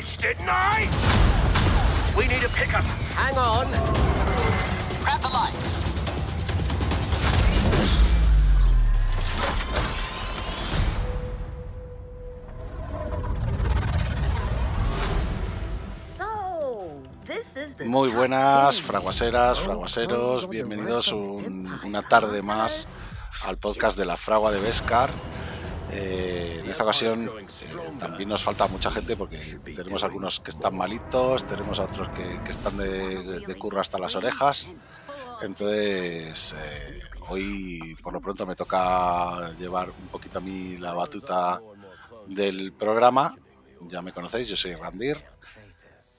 bitch, didn't I? We need a pickup. Hang on. Grab the light. Muy buenas, fraguaseras, fraguaseros, bienvenidos un- una tarde más al podcast de la fragua de Vescar. Eh, en esta ocasión eh, también nos falta mucha gente porque tenemos algunos que están malitos, tenemos a otros que, están de, de curro hasta las orejas. Entonces, eh, hoy por lo pronto me toca llevar un poquito a mí la batuta del programa. Ya me conocéis, yo soy Randir.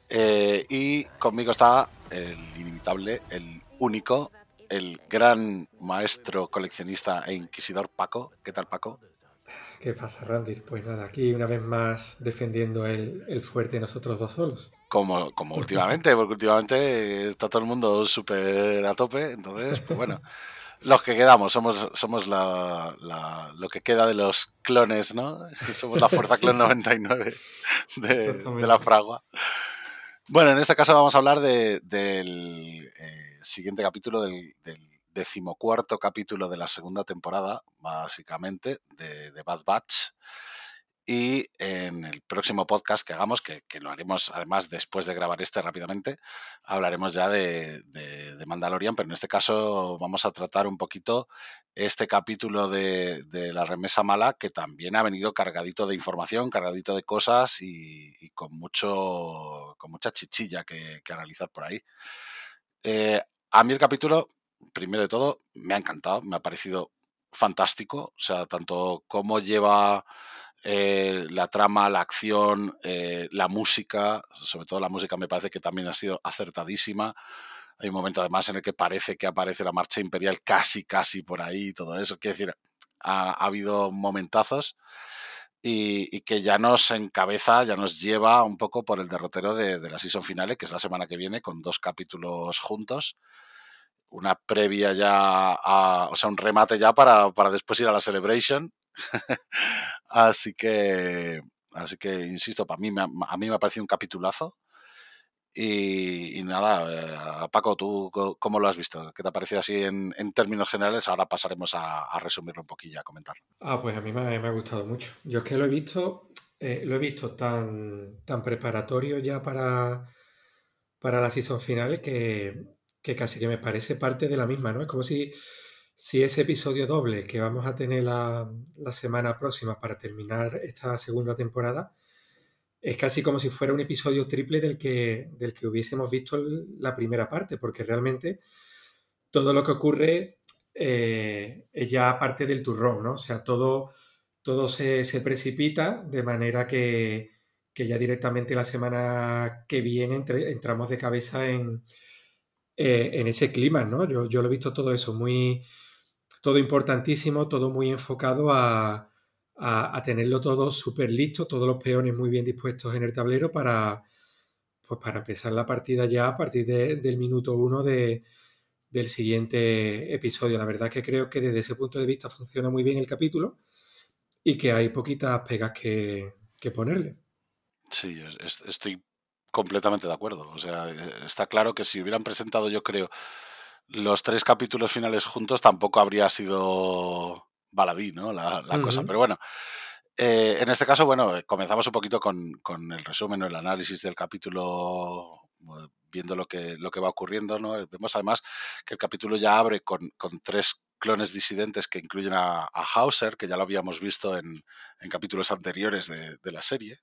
Eh, y conmigo está el inimitable, el único, el gran maestro coleccionista e inquisidor Paco. ¿Qué tal, Paco? ¿Qué pasa, Randy? Pues nada, aquí una vez más defendiendo el, el fuerte nosotros dos solos. Como, como últimamente, porque últimamente está todo el mundo súper a tope, entonces, pues bueno, los que quedamos, somos, somos la, la- lo que queda de los clones, ¿no? Somos la Fuerza Sí. Clon 99 de, de la fragua. Bueno, en este caso vamos a hablar de- del eh, siguiente capítulo, del, del decimocuarto capítulo de la segunda temporada, básicamente, de, de Bad Batch. Y en el próximo podcast que hagamos, que, que lo haremos además después de grabar este rápidamente, hablaremos ya de, de- Mandalorian, pero en este caso vamos a tratar un poquito este capítulo de, de la remesa mala, que también ha venido cargadito de información, cargadito de cosas y, y con, mucho, con mucha chichilla que, que analizar por ahí. Eh, a mí el capítulo, primero de todo, me ha encantado, me ha parecido fantástico, o sea, tanto cómo lleva eh, la trama, la acción, eh, la música, sobre todo la música me parece que también ha sido acertadísima. Hay un momento además en el que parece que aparece la marcha imperial casi, casi por ahí y todo eso. Quiero decir, ha, ha habido momentazos y, y que ya nos encabeza, ya nos lleva un poco por el derrotero de, de la season finale, que es la semana que viene, con dos capítulos juntos. Una previa ya, o sea, un remate ya para, para después ir a la celebration. así que, así que, insisto, para mí, a mí me ha parecido un capitulazo. Y, nada, eh, Paco, ¿tú cómo lo has visto? ¿Qué te ha parecido así en, en términos generales? Ahora pasaremos a, resumirlo un poquillo, a comentarlo. Ah, pues a mí me ha gustado mucho. Yo es que lo he visto, eh, lo he visto tan, tan preparatorio ya para, para la season final que, que casi que me parece parte de la misma, ¿no? Es como si, si ese episodio doble que vamos a tener la, la semana próxima para terminar esta segunda temporada es casi como si fuera un episodio triple del que, del que hubiésemos visto la primera parte, porque realmente todo lo que ocurre eh, es ya parte del turrón, ¿no? O sea, todo, todo se, se precipita de manera que, que ya directamente la semana que viene entramos de cabeza en, eh, en ese clima, ¿no? Yo, lo he visto todo eso, muy, todo importantísimo, todo muy enfocado a, tenerlo todo súper listo, todos los peones muy bien dispuestos en el tablero para, pues para empezar la partida ya a partir de- del minuto uno de, del siguiente episodio. La verdad que creo que desde ese punto de vista funciona muy bien el capítulo y que hay poquitas pegas que, ponerle. Sí, es- es- estoy completamente de acuerdo. O sea, eh, está claro que si hubieran presentado, yo creo, los tres capítulos finales juntos, tampoco habría sido baladí, ¿no? La, la cosa. Pero bueno, eh, en este caso, bueno, eh, comenzamos un poquito con, con el resumen o el análisis del capítulo, eh, viendo lo que, lo que va ocurriendo, ¿no? Vemos además que el capítulo ya abre con, con tres clones disidentes que incluyen a, a Hauser, que ya lo habíamos visto en, en capítulos anteriores de, de la serie,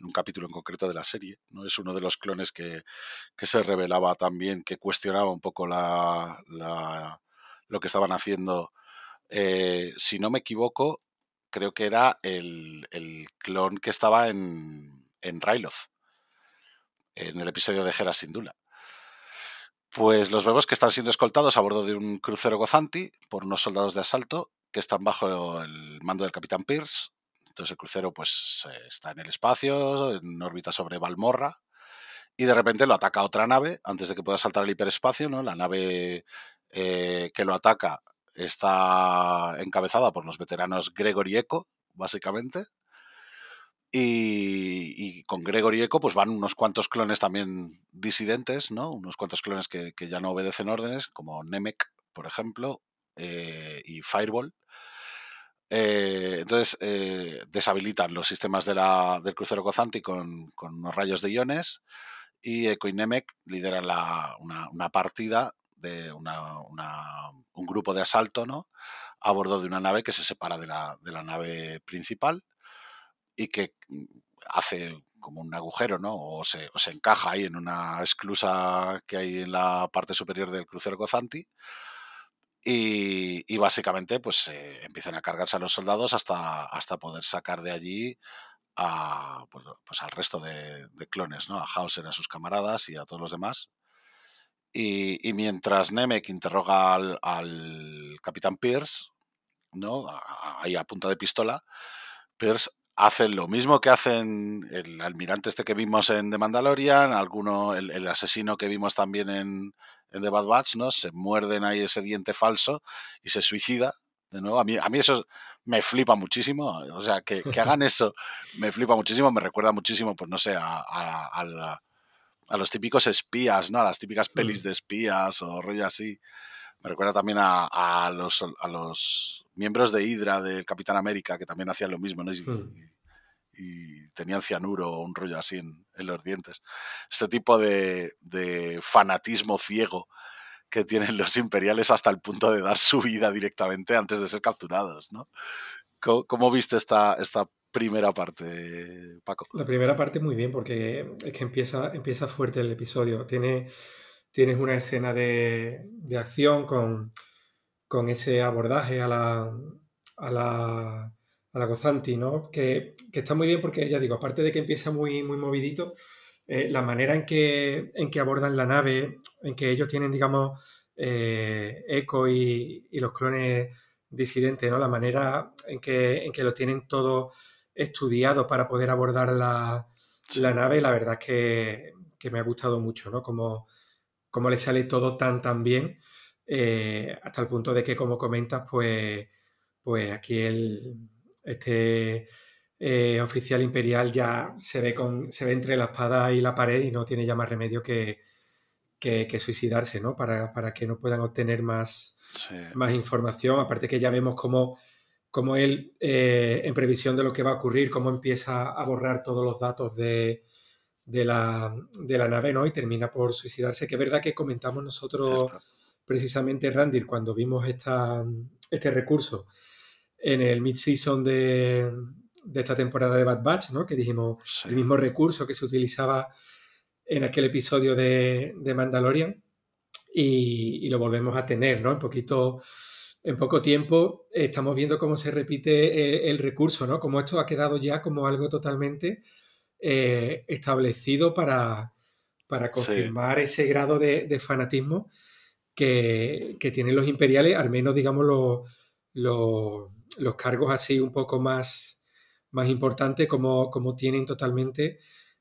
en un capítulo en concreto de la serie. ¿no? Es uno de los clones que, que se revelaba también, que cuestionaba un poco la, lo que estaban haciendo. Eh, si no me equivoco, creo que era el, el clon que estaba en, en Ryloth, en el episodio de Hera Syndulla. Pues los vemos que están siendo escoltados a bordo de un crucero Gozanti por unos soldados de asalto que están bajo el mando del capitán Pierce. Entonces el crucero pues eh, está en el espacio, en órbita sobre Valmorra, y de repente lo ataca otra nave antes de que pueda saltar al hiperespacio, ¿no? La nave eh, que lo ataca está encabezada por los veteranos Gregory Echo, básicamente. Y, con Gregory Echo pues van unos cuantos clones también disidentes, ¿no? Unos cuantos clones que, ya no obedecen órdenes, como Nemec, por ejemplo, eh, y Fireball. Eh, entonces eh, deshabilitan los sistemas del crucero Cozanti con, con, unos rayos de iones y Echo y Nemec lideran la, una, partida de un grupo de asalto ¿no? a bordo de una nave que se separa de la, nave principal y que mm, hace como un agujero. O se, se, encaja ahí en una esclusa que hay en la parte superior del crucero Gozanti. Y, básicamente, pues empiezan a cargarse a los soldados hasta, hasta poder sacar de allí a, pues, pues al resto de, clones, ¿no? A Hauser, a sus camaradas y a todos los demás. Y, mientras Nemec interroga al, al capitán Pierce, ¿no? Ahí a punta de pistola, Pierce hacen lo mismo que hacen el almirante este que vimos en The Mandalorian, alguno, el, asesino que vimos también en, en, The Bad Batch, ¿no? Se muerden ahí ese diente falso y se suicida. De nuevo, a mí, a mí eso me flipa muchísimo. O sea, que, hagan eso me flipa muchísimo, me recuerda muchísimo, pues no sé, a, a, a, los típicos espías, ¿no? A las típicas pelis mm. de espías o rollo así. Me recuerda también a, los, a los miembros de Hydra del Capitán América, que también hacían lo mismo, ¿no? Hmm. Y, tenían cianuro o un rollo así en, los dientes. Este tipo de, fanatismo ciego que tienen los imperiales hasta el punto de dar su vida directamente antes de ser capturados, ¿no? ¿Cómo, viste esta, esta primera parte, Paco? La primera parte muy bien, porque es que empieza, empieza fuerte el episodio. Tiene, tienes una escena de, de acción con con ese abordaje a la, a la, a la Gozanti, ¿no? Que, está muy bien porque, ya digo, aparte de que empieza muy, muy movidito, eh, la manera en que, en que abordan la nave, en que ellos tienen, digamos, eh, Echo y, los clones disidentes, ¿no? La manera en que, en que lo tienen todo estudiado para poder abordar la, nave, la verdad es que, me ha gustado mucho, ¿no? Como, como le sale todo tan, tan bien. Eh, hasta el punto de que, como comentas, pues, pues aquí el, este eh, oficial imperial ya se ve, con, se ve entre la espada y la pared y no tiene ya más remedio que, que, suicidarse, ¿no? Para, que no puedan obtener más, más información. Aparte que ya vemos cómo, cómo él, eh, en previsión de lo que va a ocurrir, cómo empieza a borrar todos los datos de, de, la, de la nave, ¿no? Y termina por suicidarse. Que es verdad que comentamos nosotros precisamente Randir cuando vimos esta, este recurso en el mid-season de, esta temporada de Bad Batch, ¿no? que dijimos el mismo recurso que se utilizaba en aquel episodio de, Mandalorian y, lo volvemos a tener, ¿no? En poquito, en poco tiempo estamos viendo cómo se repite el, recurso, ¿no? Como esto ha quedado ya como algo totalmente eh, establecido para, para confirmar ese grado de, de fanatismo que, tienen los imperiales, al menos digamos los, cargos así un poco más, más importantes, como, como tienen totalmente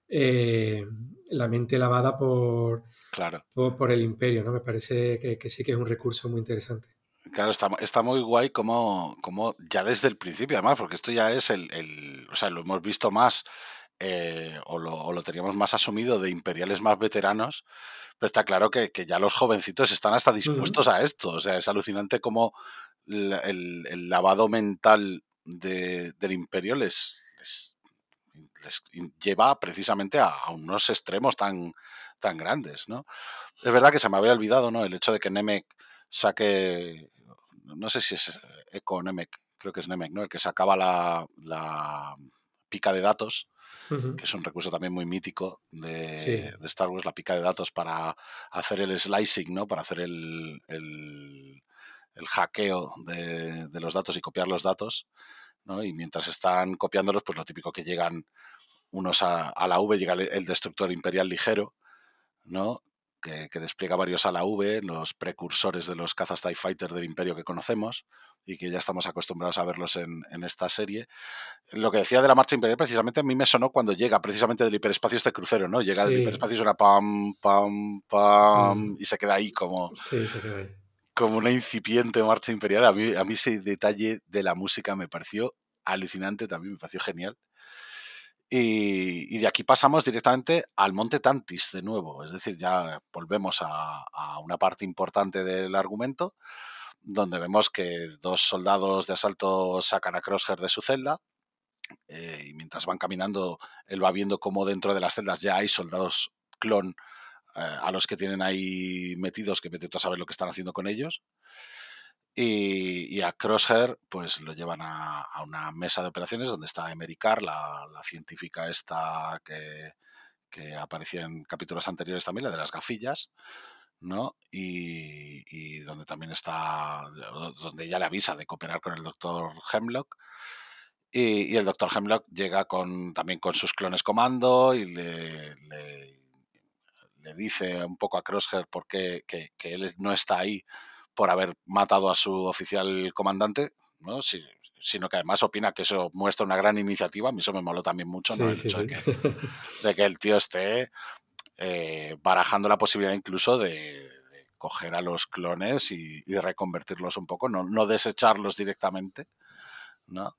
eh, la mente lavada por, claro. por, el imperio, ¿no? Me parece que, sí que es un recurso muy interesante. Claro, está, está muy guay como, como ya desde el principio, además, porque esto ya es el, el o sea, lo hemos visto más eh, o, lo, o, lo, teníamos más asumido de imperiales más veteranos, pero está claro que, ya los jovencitos están hasta dispuestos a esto. O sea, es alucinante cómo el, lavado mental del imperio les, les, lleva precisamente a, unos extremos tan, tan grandes, ¿no? Es verdad que se me había olvidado, ¿no? El hecho de que Nemec saque, no sé si es Eco Nemec, creo que es Nemec, ¿no? El que sacaba la, la pica de datos que es un recurso también muy mítico de, Star Wars, la pica de datos para hacer el slicing, ¿no? Para hacer el, el, hackeo de, los datos y copiar los datos, ¿no? Y mientras están copiándolos, pues lo típico que llegan unos a, la V, llega el, destructor imperial ligero, ¿no? Que, que, despliega varios a la V, los precursores de los cazas TIE Fighter del imperio que conocemos, y que ya estamos acostumbrados a verlos en, esta serie. Lo que decía de la marcha imperial, precisamente a mí me sonó cuando llega precisamente del hiperespacio este crucero, ¿no? Llega del hiperespacio y suena pam, pam, pam, mm. y se queda ahí como... Sí, se queda ahí. Como una incipiente marcha imperial. A mí, a mí ese detalle de la música me pareció alucinante, también me pareció genial. Y, de aquí pasamos directamente al Monte Tantis de nuevo, es decir, ya volvemos a, una parte importante del argumento, donde vemos que dos soldados de asalto sacan a Crosshair de su celda, eh, y mientras van caminando, él va viendo cómo dentro de las celdas ya hay soldados clon a los que tienen ahí metidos, que vete a saber lo que están haciendo con ellos. Y, a Crosshair, pues lo llevan a, una mesa de operaciones donde está Emery la, científica esta que, aparecía en capítulos anteriores también, la de las gafillas, ¿no? Y, donde también está, donde ella le avisa de cooperar con el doctor Hemlock. Y, el doctor Hemlock llega con, también con sus clones comando y le, dice un poco a Crosshair por qué que, que él no está ahí por haber matado a su oficial comandante, ¿no? sino que además opina que eso muestra una gran iniciativa. A mí eso me moló también mucho, ¿no? De, que, el tío esté eh, barajando la posibilidad incluso de, coger a los clones y, reconvertirlos un poco, no, desecharlos directamente, ¿no?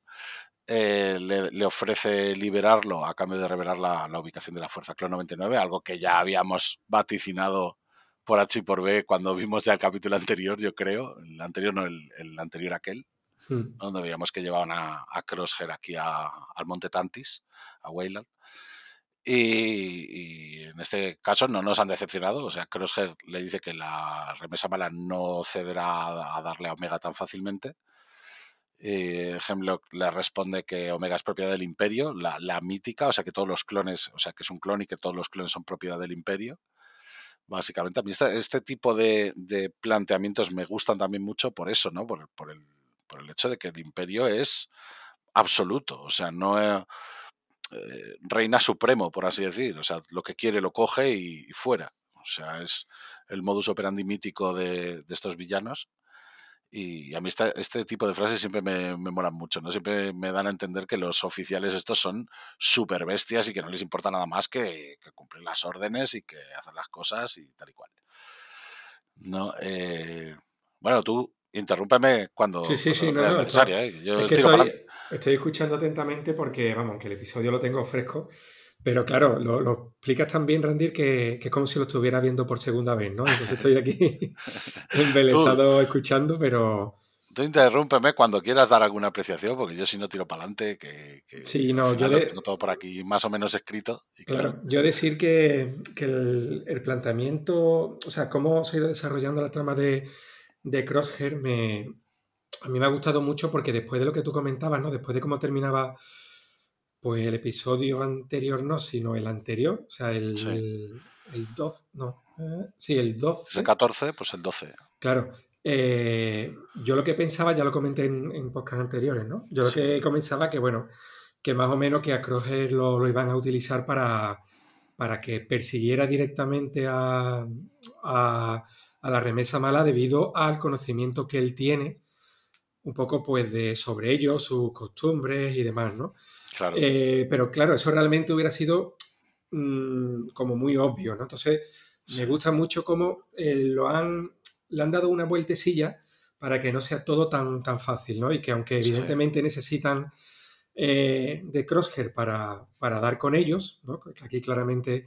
Eh, le, ofrece liberarlo a cambio de revelar la, la, ubicación de la Fuerza Clon 99, algo que ya habíamos vaticinado por H y por B cuando vimos ya el capítulo anterior, yo creo. El anterior no, el, anterior aquel. Hmm. Donde veíamos que llevaban a, a Crosshair aquí al Monte Tantis, a Wayland. Y, en este caso no nos han decepcionado. O sea, Crosshair le dice que la remesa mala no cederá a darle a Omega tan fácilmente. Eh, Hemlock le responde que Omega es propiedad del Imperio, la, mítica, o sea que todos los clones, o sea que es un clon y que todos los clones son propiedad del Imperio. Básicamente, a mí este, este tipo de, planteamientos me gustan también mucho por eso, ¿no? Por, el, hecho de que el imperio es absoluto, o sea, no es eh, reina supremo, por así decir, o sea, lo que quiere lo coge y, fuera, o sea, es el modus operandi mítico de estos villanos y a mí este, tipo de frases siempre me, me, molan mucho, ¿no? Siempre me dan a entender que los oficiales estos son súper bestias y que no les importa nada más que, cumplir las órdenes y que hacer las cosas y tal y cual. ¿No? Eh, bueno, tú interrúmpeme cuando, sí, sí, sí, no, no, ¿eh? Yo es que estoy, estoy, escuchando atentamente porque, vamos, que el episodio lo tengo fresco pero claro, lo, lo explicas también, Randir, que, que, es como si lo estuviera viendo por segunda vez, ¿no? Entonces estoy aquí embelesado escuchando, pero... Tú interrúmpeme cuando quieras dar alguna apreciación, porque yo si no tiro para adelante, que, sí, no, yo tengo todo por aquí más o menos escrito. claro, yo decir que, que el, el, planteamiento, o sea, cómo se ha ido desarrollando la trama de, de Crosshair, me, a mí me ha gustado mucho porque después de lo que tú comentabas, ¿no? Después de cómo terminaba pues el episodio anterior no, sino el anterior, o sea, el, el, 12, no, eh, sí, el 12. El 14, pues el 12. Claro. Eh, yo lo que pensaba, ya lo comenté en, en podcast anteriores, ¿no? Yo lo que comenzaba que, bueno, que más o menos que a Crosshair lo, lo iban a utilizar para, para que persiguiera directamente a, a, a, la remesa mala debido al conocimiento que él tiene, un poco pues de sobre ellos, sus costumbres y demás, ¿no? Eh, pero claro, eso realmente hubiera sido mm, como muy obvio, ¿no? Entonces, me gusta mucho cómo eh, lo han, le han dado una vueltecilla para que no sea todo tan, tan fácil, ¿no? Y que aunque evidentemente necesitan eh, de Crosshair para, para, dar con ellos, ¿no? Aquí claramente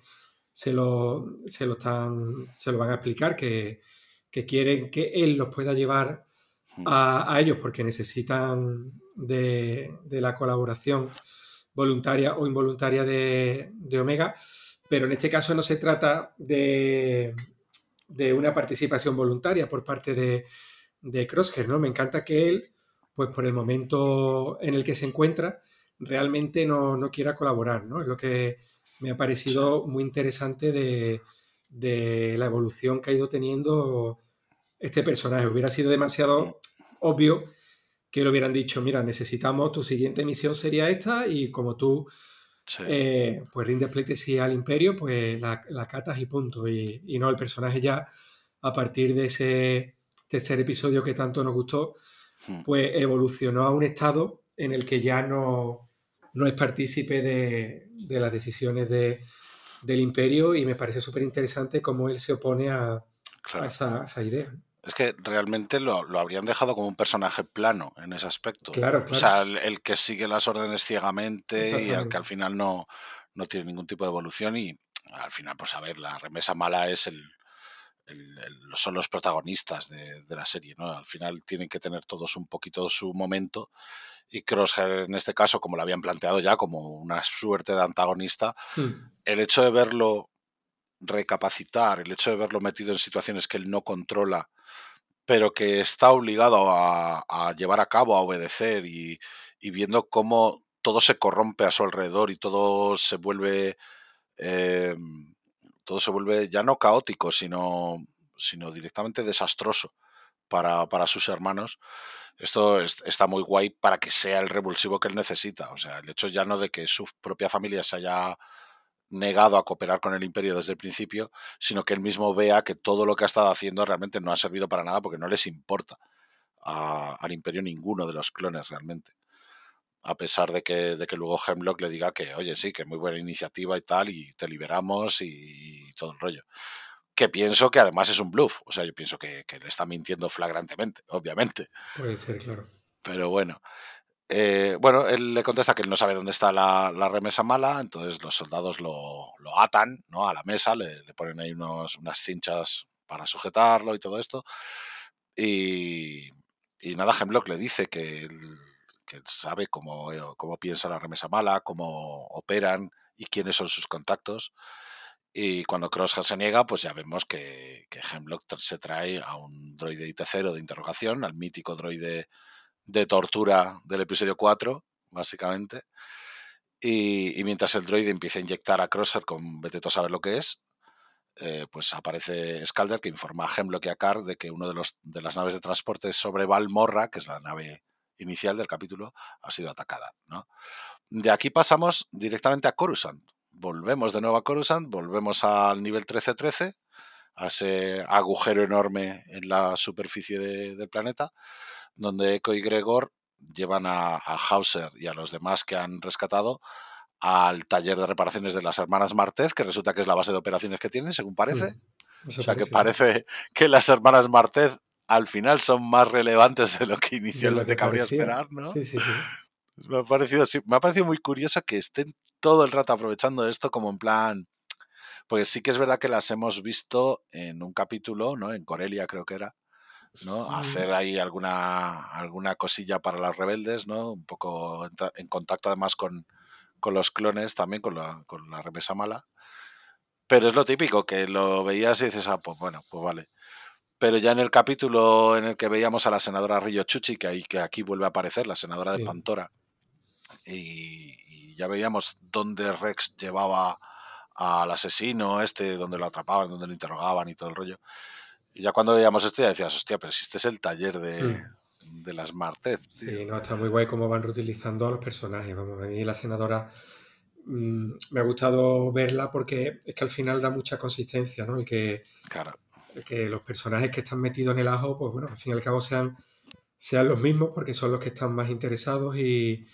se lo, se lo, están, se lo van a explicar, que, que quieren que él los pueda llevar hmm. a, a ellos porque necesitan de, de, la colaboración voluntaria o involuntaria de, Omega, pero en este caso no se trata de, una participación voluntaria por parte de, de Crosshair, ¿no? Me encanta que él, pues por el momento en el que se encuentra, realmente no, quiera colaborar, ¿no? Es lo que me ha parecido muy interesante de, de, la evolución que ha ido teniendo este personaje. Hubiera sido demasiado obvio que le hubieran dicho, mira, necesitamos, tu siguiente misión sería esta y como tú eh, pues rindes pleitesía al imperio, pues la, la catas y punto. Y, no, el personaje ya a partir de ese tercer episodio que tanto nos gustó, hmm. pues evolucionó a un estado en el que ya no, no es partícipe de, las decisiones del imperio y me parece súper interesante cómo él se opone a, esa, esa idea. Es que realmente lo, lo, habrían dejado como un personaje plano en ese aspecto. Claro, claro. O sea, el, el que sigue las órdenes ciegamente y al que al final no, no tiene ningún tipo de evolución y al final, pues a ver, la remesa mala es el, el, el, son los protagonistas de, de, la serie, ¿no? Al final tienen que tener todos un poquito su momento y Crosshair en este caso, como lo habían planteado ya, como una suerte de antagonista, Hmm. el hecho de verlo recapacitar, el hecho de verlo metido en situaciones que él no controla, pero que está obligado a, llevar a cabo, a obedecer y, viendo cómo todo se corrompe a su alrededor y todo se vuelve eh, todo se vuelve ya no caótico, sino, sino directamente desastroso para, para sus hermanos. Esto es, está muy guay para que sea el revulsivo que él necesita. O sea, el hecho ya no de que su propia familia se haya negado a cooperar con el imperio desde el principio, sino que él mismo vea que todo lo que ha estado haciendo realmente no ha servido para nada porque no les importa a, al imperio ninguno de los clones realmente. A pesar de que, de que luego Hemlock le diga que, oye, sí, que muy buena iniciativa y tal, y te liberamos y, y todo el rollo. Que pienso que además es un bluff. O sea, yo pienso que, que le está mintiendo flagrantemente, obviamente. Puede ser, claro. Pero bueno, eh, bueno, él le contesta que él no sabe dónde está la, remesa mala, entonces los soldados lo, atan ¿no? a la mesa, le, ponen ahí unas cinchas para sujetarlo y todo esto. Y, y nada, Hemlock le dice que él, sabe cómo, cómo piensa la remesa mala, cómo operan y quiénes son sus contactos. Y cuando Crosshair se niega, pues ya vemos que, que Hemlock se trae a un droide IT-0 de interrogación, al mítico droide de tortura del episodio 4, básicamente. Y, mientras el droide empieza a inyectar a Crosshair con vete a saber lo que es, eh, pues aparece Scalder que informa a Hemlock y a Carr de que uno de, los, de las naves de transporte sobre Valmorra, que es la nave inicial del capítulo, ha sido atacada. ¿no? De aquí pasamos directamente a Coruscant. Volvemos de nuevo a Coruscant, volvemos al nivel 1313, a ese agujero enorme en la superficie de, del planeta, donde Echo y Gregor llevan a, a, Hauser y a los demás que han rescatado al taller de reparaciones de las hermanas Martez, que resulta que es la base de operaciones que tienen, según parece. Mm, o sea, parece. que parece que las hermanas Martez al final son más relevantes de lo que inicialmente cabría esperar, ¿no? Sí, sí, sí. Me ha, parecido, sí, me ha parecido muy curioso que estén todo el rato aprovechando esto como en plan... Porque sí que es verdad que las hemos visto en un capítulo, ¿no? En Corelia creo que era, ¿no? Hacer ahí alguna, alguna cosilla para los rebeldes, ¿no? Un poco en, en contacto además con, con, los clones también, con la, con la remesa mala. Pero es lo típico, que lo veías y dices, ah, pues bueno, pues vale. Pero ya en el capítulo en el que veíamos a la senadora Río Chuchi, que, ahí, que aquí vuelve a aparecer, la senadora sí. de Pantora, y, y, ya veíamos dónde Rex llevaba al asesino este, donde lo atrapaban, donde lo interrogaban y todo el rollo. Y ya cuando veíamos esto ya decías, hostia, pero si este es el taller de, sí. de las Martez. Sí, no, está muy guay cómo van reutilizando a los personajes. Vamos, a mí la senadora mmm, me ha gustado verla porque es que al final da mucha consistencia, ¿no? El que, claro. el que los personajes que están metidos en el ajo, pues bueno, al fin y al cabo sean, sean los mismos porque son los que están más interesados y,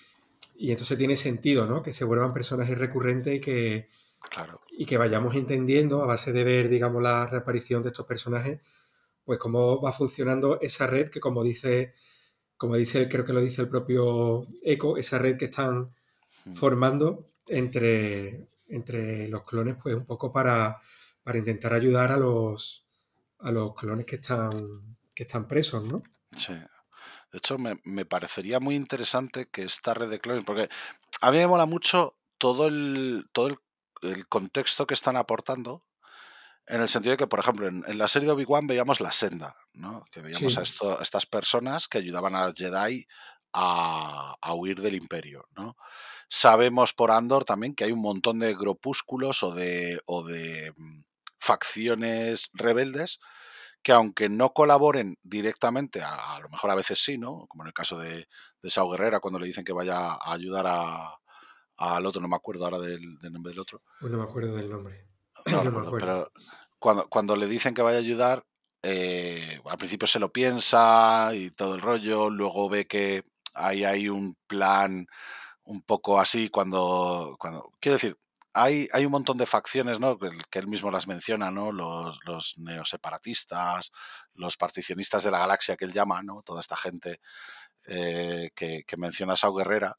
y entonces tiene sentido, ¿no? Que se vuelvan personajes recurrentes y que, Claro. Y que vayamos entendiendo a base de ver, digamos, la reaparición de estos personajes, pues cómo va funcionando esa red que como dice, como dice, creo que lo dice el propio Eco, esa red que están formando entre, entre los clones, pues un poco para, para intentar ayudar a los, a los clones que están, que están presos, ¿no? Sí. De hecho, me, me parecería muy interesante que esta red de clones, porque a mí me mola mucho todo el, todo el el contexto que están aportando, en el sentido de que, por ejemplo, en, en la serie de Obi-Wan veíamos la senda, ¿no? que veíamos sí. a, esto, a, estas personas que ayudaban a los Jedi a, a, huir del imperio. ¿no? Sabemos por Andor también que hay un montón de grupúsculos o de, o de mm, facciones rebeldes que aunque no colaboren directamente, a, a, lo mejor a veces sí, ¿no? Como en el caso de, de Sao Guerrera, cuando le dicen que vaya a ayudar a, al otro, no me acuerdo ahora del, del nombre del otro. Pues no me acuerdo del nombre. No, no me acuerdo. Pero cuando, cuando le dicen que vaya a ayudar, eh, al principio se lo piensa y todo el rollo, luego ve que ahí hay un plan un poco así cuando, cuando quiero decir, hay, hay un montón de facciones, ¿no? Que, él mismo las menciona, ¿no? Los, los neoseparatistas, los particionistas de la galaxia que él llama, ¿no? Toda esta gente eh, que, menciona Sao Guerrera.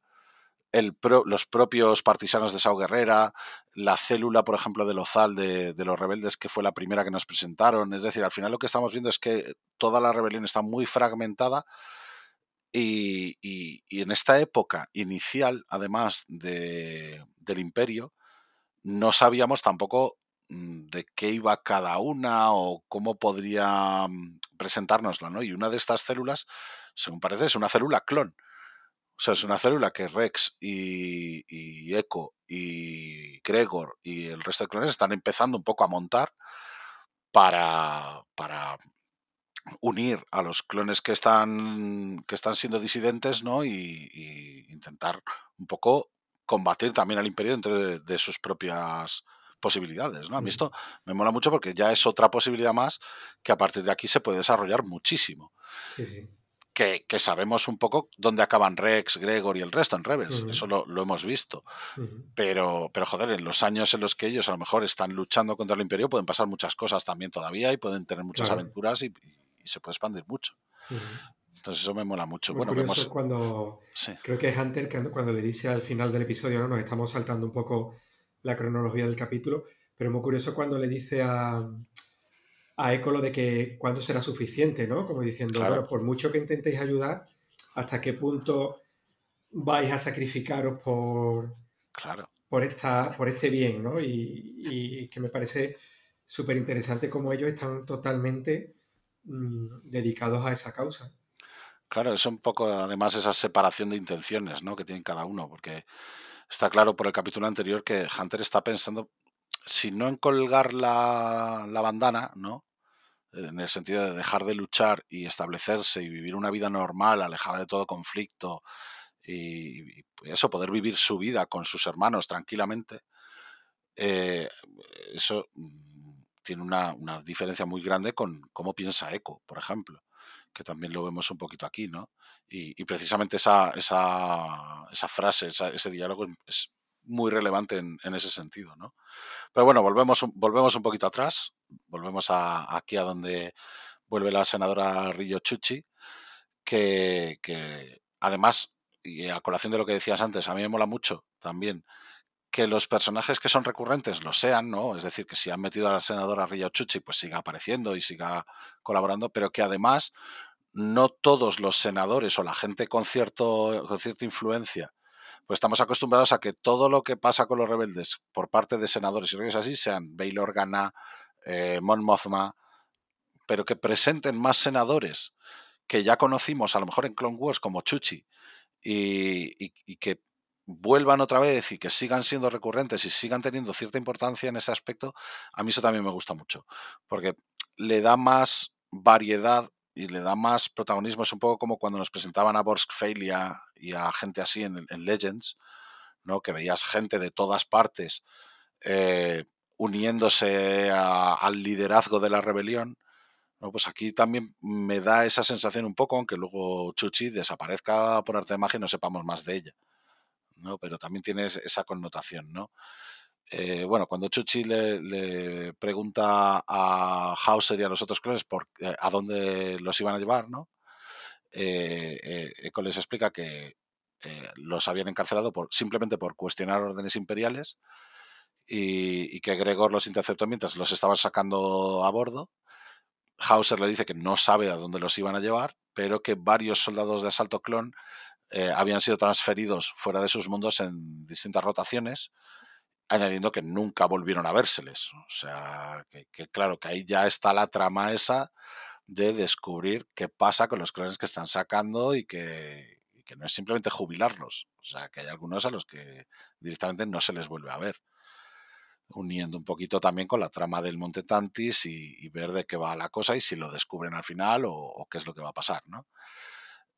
Los propios partisanos de Sao Guerrera, la célula, por ejemplo, de Lozal de, de, los rebeldes, que fue la primera que nos presentaron. Es decir, al final lo que estamos viendo es que toda la rebelión está muy fragmentada y, y, en esta época inicial, además de, del imperio, no sabíamos tampoco mm, de qué iba cada una o cómo podría mm, presentárnosla, ¿no? Y una de estas células, según parece, es una célula clon. O sea, es una célula que Rex y, y Echo y Gregor y el resto de clones están empezando un poco a montar para, para unir a los clones que están, que están siendo disidentes, ¿no? Y, intentar un poco combatir también al imperio dentro de, sus propias posibilidades, ¿no? A mí esto me mola mucho porque ya es otra posibilidad más que a partir de aquí se puede desarrollar muchísimo. Sí, sí. Que, sabemos un poco dónde acaban Rex, Gregor y el resto en Rebels. Eso lo, hemos visto. pero, pero, joder, en los años en los que ellos a lo mejor están luchando contra el imperio pueden pasar muchas cosas también todavía y pueden tener muchas aventuras y, y se puede expandir mucho. Entonces eso me mola mucho. bueno, vemos... cuando creo que es Hunter cuando le dice al final del episodio, ¿no? Nos estamos saltando un poco la cronología del capítulo, pero muy curioso cuando le dice a, a Echo lo de que cuándo será suficiente, ¿no? Como diciendo, bueno, por mucho que intentéis ayudar, ¿hasta qué punto vais a sacrificaros por, claro. por, esta, por este bien, ¿no? Y, y que me parece súper interesante cómo ellos están totalmente Mm, dedicados a esa causa. Claro, es un poco además esa separación de intenciones ¿no? que tienen cada uno, porque está claro por el capítulo anterior que Hunter está pensando, si no en colgar la, la bandana, ¿no? En el sentido de dejar de luchar y establecerse y vivir una vida normal, alejada de todo conflicto, y, eso, poder vivir su vida con sus hermanos tranquilamente, eh, eso tiene una, una, diferencia muy grande con cómo piensa Eco, por ejemplo, que también lo vemos un poquito aquí, ¿no? Y, precisamente esa, esa, esa frase, ese diálogo es muy relevante en, ese sentido, ¿no? Pero bueno, volvemos, volvemos un poquito atrás, volvemos a, aquí a donde vuelve la senadora Rillo Chuchi, que, que además, y a colación de lo que decías antes, a mí me mola mucho también que los personajes que son recurrentes lo sean, ¿no? Es decir, que si han metido a la senadora Ria Chuchi, pues siga apareciendo y siga colaborando, pero que además no todos los senadores o la gente con, cierto, con cierta influencia, pues estamos acostumbrados a que todo lo que pasa con los rebeldes por parte de senadores y reyes así sean Bail Organa, eh, Mon Mothma, pero que presenten más senadores que ya conocimos a lo mejor en Clone Wars como Chuchi y, y que vuelvan otra vez y que sigan siendo recurrentes y sigan teniendo cierta importancia en ese aspecto, a mí eso también me gusta mucho, porque le da más variedad y le da más protagonismo. Es un poco como cuando nos presentaban a Borsk Failia y a gente así en, Legends, ¿no? que veías gente de todas partes eh, uniéndose al liderazgo de la rebelión. ¿no? Pues aquí también me da esa sensación un poco, aunque luego Chuchi desaparezca por arte de magia y no sepamos más de ella. ¿no? Pero también tiene esa connotación, ¿no? Eh, bueno, cuando Chuchi le, pregunta a Hauser y a los otros clones por eh, a dónde los iban a llevar, ¿no? Eh, Eco les explica que los habían encarcelado por, simplemente por cuestionar órdenes imperiales y, que Gregor los interceptó mientras los estaban sacando a bordo. Hauser le dice que no sabe a dónde los iban a llevar, pero que varios soldados de asalto clon eh, habían sido transferidos fuera de sus mundos en distintas rotaciones, añadiendo que nunca volvieron a vérseles. O sea, que, claro, que ahí ya está la trama esa de descubrir qué pasa con los clones que están sacando y que, no es simplemente jubilarlos. O sea, que hay algunos a los que directamente no se les vuelve a ver. Uniendo un poquito también con la trama del Monte Tantis y, ver de qué va la cosa y si lo descubren al final o, qué es lo que va a pasar, ¿no?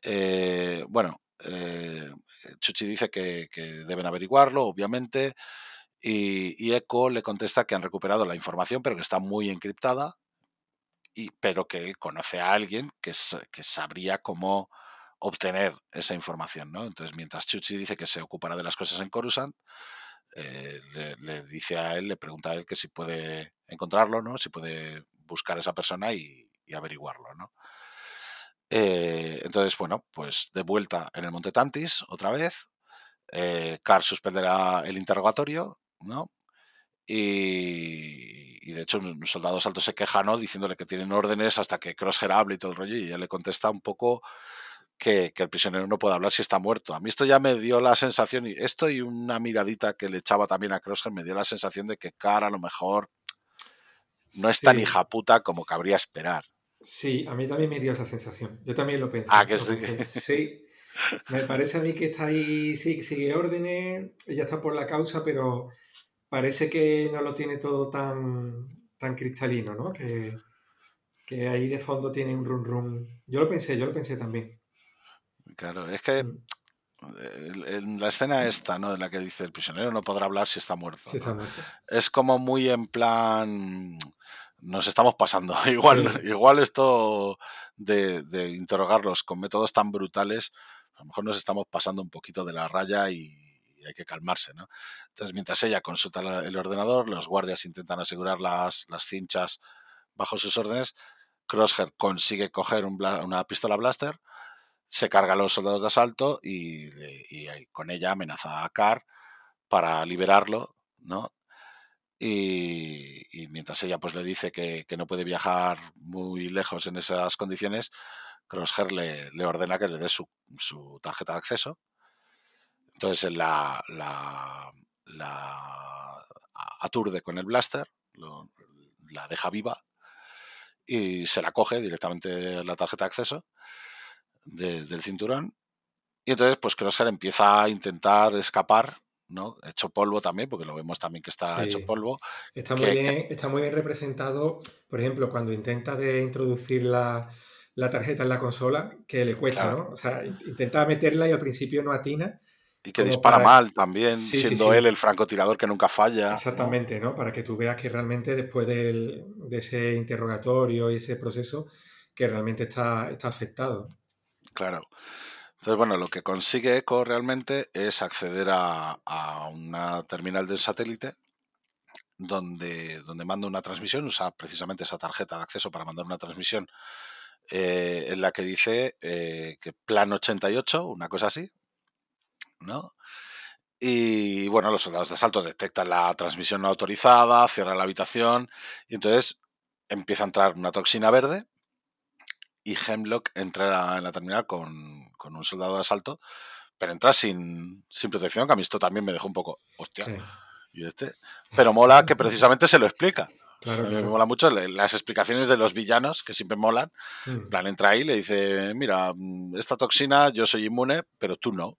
Eh, bueno, eh, Chuchi dice que, deben averiguarlo, obviamente, y, Echo le contesta que han recuperado la información, pero que está muy encriptada, y, pero que él conoce a alguien que, que sabría cómo obtener esa información. ¿no? Entonces, mientras Chuchi dice que se ocupará de las cosas en Coruscant, eh, le, dice a él, le pregunta a él que si puede encontrarlo, ¿no? Si puede buscar a esa persona y, averiguarlo, ¿no? Eh, entonces, bueno, pues de vuelta en el Monte Tantis, otra vez. Eh, Carr suspenderá el interrogatorio, ¿no? Y, de hecho un soldado salto se queja, ¿no? Diciéndole que tienen órdenes hasta que Crosshair hable y todo el rollo, y ella le contesta un poco que, el prisionero no puede hablar si está muerto. A mí esto ya me dio la sensación, y esto y una miradita que le echaba también a Crosshair, me dio la sensación de que Cara a lo mejor no es tan hija puta como cabría esperar. Sí, a mí también me dio esa sensación. Yo también lo pensé. Ah, que sí. Sí. Me parece a mí que está ahí, sí, sigue órdenes, ella está por la causa, pero parece que no lo tiene todo tan, tan cristalino, ¿no? Que, que ahí de fondo tiene un rum rum. Yo lo pensé, yo lo pensé también. Claro, es que mm. en la escena esta, ¿no? En la que dice el prisionero no podrá hablar si está muerto. Es como muy en plan. Nos estamos pasando. Igual, igual esto de, interrogarlos con métodos tan brutales, a lo mejor nos estamos pasando un poquito de la raya y, hay que calmarse, ¿no? Entonces, mientras ella consulta el ordenador, los guardias intentan asegurar las, las cinchas bajo sus órdenes. Crosshair consigue coger una pistola blaster se carga a los soldados de asalto y, con ella amenaza a Carr para liberarlo, ¿no? Y, mientras ella pues le dice que, no puede viajar muy lejos en esas condiciones, Crosshair le, ordena que le dé su, tarjeta de acceso. Entonces él la, la, aturde con el blaster, la deja viva y se la coge directamente la tarjeta de acceso del cinturón. Y entonces, pues Crosshair empieza a intentar escapar, ¿no? Hecho polvo también, porque lo vemos también que está hecho polvo. Está muy, bien, está muy bien representado, por ejemplo, cuando intenta de introducir la, tarjeta en la consola, que le cuesta, ¿no? O sea, intenta meterla y al principio no atina. Y que dispara mal también, siendo él el francotirador que nunca falla. Exactamente, ¿no? Para que tú veas que realmente después de ese interrogatorio y ese proceso, que realmente está, está afectado. Claro. Entonces, bueno, lo que consigue Echo realmente es acceder a, una terminal del satélite donde, donde manda una transmisión, usa precisamente esa tarjeta de acceso para mandar una transmisión eh, en la que dice eh, que plan 88, una cosa así, ¿no? Y bueno, los soldados de asalto detectan la transmisión no autorizada, cierran la habitación y entonces empieza a entrar una toxina verde y Hemlock entra en la terminal con, un soldado de asalto, pero entra sin, protección, que a mí esto también me dejó un poco, hostia, y este, pero mola que precisamente se lo explica. Me mola mucho las explicaciones de los villanos, que siempre molan. Mm. plan, entra ahí y le dice, mira, mm, esta toxina yo soy inmune, pero tú no.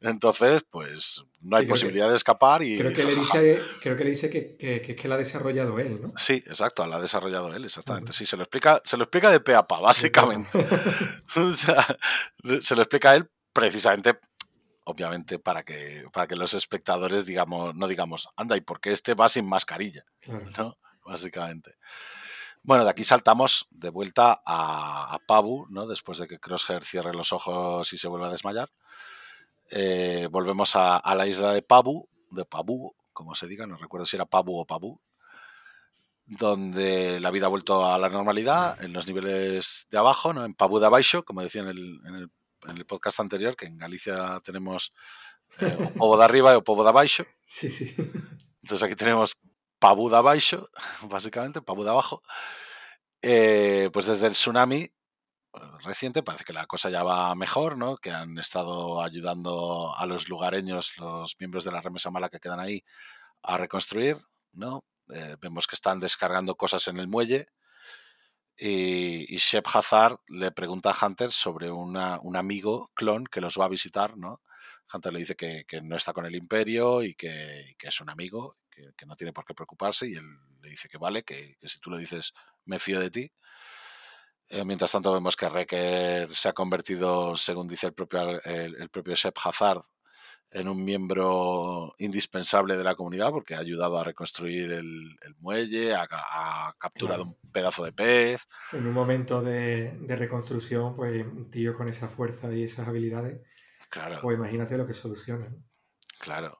Entonces, pues no hay posibilidad de escapar y... Creo que le dice, creo que, le dice que, que, la ha desarrollado él, ¿no? Sí, exacto, la ha desarrollado él, exactamente. Sí, se lo explica, se lo explica de pe a pa, básicamente. o sea, se lo explica él precisamente, obviamente, para que, para que los espectadores digamos, no digamos, anda, ¿y por qué este va sin mascarilla? ¿No? Básicamente. Bueno, de aquí saltamos de vuelta a, a Pabu, ¿no? Después de que Crosshair cierre los ojos y se vuelva a desmayar. Eh, volvemos a, la isla de Pabu, de Pabu, como se diga, no recuerdo si era Pabu o Pabu, donde la vida ha vuelto a la normalidad en los niveles de abajo, ¿no? en Pabu de Abaixo, como decía en el, podcast anterior, que en Galicia tenemos eh, o Pobo de arriba o Pobo de abaixo. Sí, sí. Entonces aquí tenemos Pabu de abaixo, básicamente, Pabu de abajo. Eh, pues desde el tsunami reciente, parece que la cosa ya va mejor, ¿no? Que han estado ayudando a los lugareños, los miembros de la remesa mala que quedan ahí, a reconstruir, ¿no? Eh, vemos que están descargando cosas en el muelle y, Shep Hazard le pregunta a Hunter sobre una, un amigo clon que los va a visitar, ¿no? Hunter le dice que, no está con el imperio y que, es un amigo, que, no tiene por qué preocuparse y él le dice que vale, que, que si tú le dices me fío de ti. Eh, mientras tanto vemos que Reker se ha convertido, según dice el propio, el, propio Shep Hazard, en un miembro indispensable de la comunidad porque ha ayudado a reconstruir el, muelle, ha, capturado un pedazo de pez. En un momento de, reconstrucción, pues un tío con esa fuerza y esas habilidades, claro. pues imagínate lo que soluciona. Claro.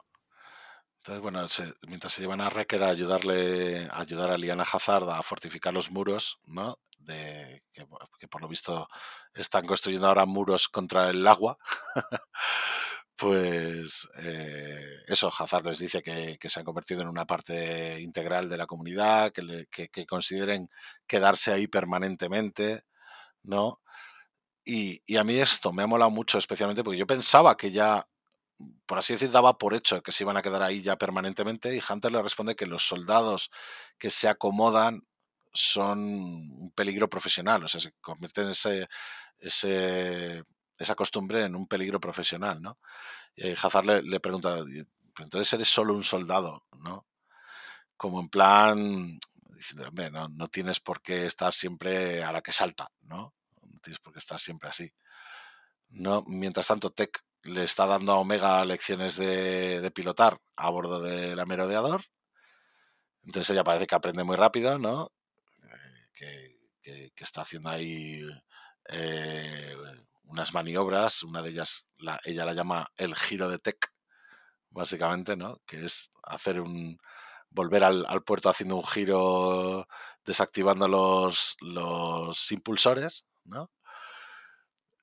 Entonces, bueno, mientras se llevan a Wrecker a ayudarle, a ayudar a Liana Hazard a fortificar los muros, ¿no? De, que, por lo visto están construyendo ahora muros contra el agua. pues eh, eso, Hazard les dice que, se han convertido en una parte integral de la comunidad, que, que- que consideren quedarse ahí permanentemente, ¿no? Y, y a mí esto me ha molado mucho, especialmente porque yo pensaba que ya, por así decir, daba por hecho que se iban a quedar ahí ya permanentemente. Y Hunter le responde que los soldados que se acomodan son un peligro profesional, o sea, se convierten ese, ese, esa costumbre en un peligro profesional, ¿no? Y Hazard le, le pregunta, "¿Y- pero entonces eres solo un soldado, ¿no? Como en plan, diciendo, "Hombre, no, no tienes por qué estar siempre a la que salta, ¿no? No tienes por qué estar siempre así. No, mientras tanto, Tech le está dando a Omega lecciones de, de pilotar a bordo del merodeador. Entonces ella parece que aprende muy rápido, ¿no? Que, que- está haciendo ahí eh, unas maniobras. Una de ellas, la, ella la llama el giro de Tech, básicamente, ¿no? Que es hacer un. volver al, al puerto haciendo un giro desactivando los, los impulsores, ¿no?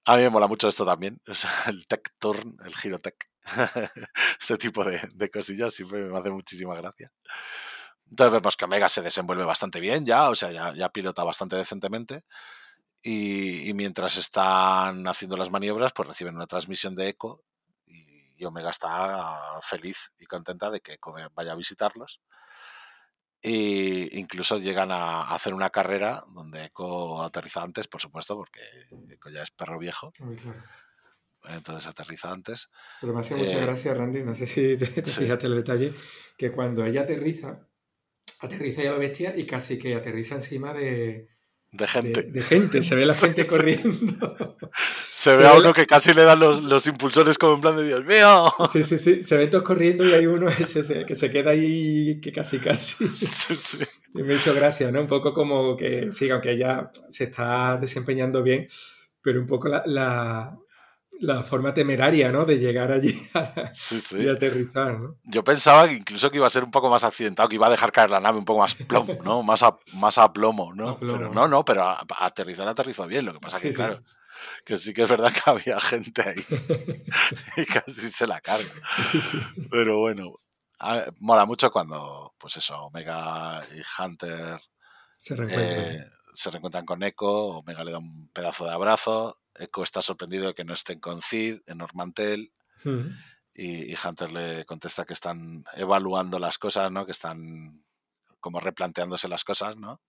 A mí me mola mucho esto también, o sea, el tech turn, el giro tech. este tipo de, de cosillas siempre me hace muchísima gracia. Entonces vemos que Omega se desenvuelve bastante bien ya, o sea, ya, ya pilota bastante decentemente. Y, y mientras están haciendo las maniobras, pues reciben una transmisión de Echo y, y Omega está feliz y contenta de que Echo vaya a visitarlos. Y incluso llegan a hacer una carrera donde Echo aterriza antes, por supuesto, porque Echo ya es perro viejo, Muy claro. entonces aterriza antes. Pero me hace mucha Eh, gracia, Randy, no sé si te, te sí. fijaste el detalle, que cuando ella aterriza, aterriza ya la bestia y casi que aterriza encima de, De gente. de gente. Se ve la gente corriendo. Se, se ve a uno la- que casi le dan los, los impulsores como en plan de Dios mío. Sí, sí, sí. Se ven todos corriendo y hay uno ese- ese que se queda ahí que casi, casi. Sí, sí. Y me hizo gracia, ¿no? Un poco como que, sí, aunque ella se está desempeñando bien, pero un poco la, la, la forma temeraria, ¿no? De llegar allí a- Sí, sí. y aterrizar, ¿no? Yo pensaba que incluso que iba a ser un poco más accidentado, que iba a dejar caer la nave un poco más plomo, ¿no? Más a, más a plomo, ¿no? A plomo, pero ¿no? no, pero a, aterrizar aterrizó bien. Lo que pasa Sí, que, sí. claro, que sí que es verdad que había gente ahí y casi se la carga. Sí, sí. Pero bueno, ver, mola mucho cuando, pues eso, Omega y Hunter Se reencuentran. eh, se reencuentran con Echo, Omega le da un pedazo de abrazo, Echo está sorprendido de que no estén con Cid en Normantel Mm. y, y Hunter le contesta que están evaluando las cosas, ¿no? Que están como replanteándose las cosas, ¿no?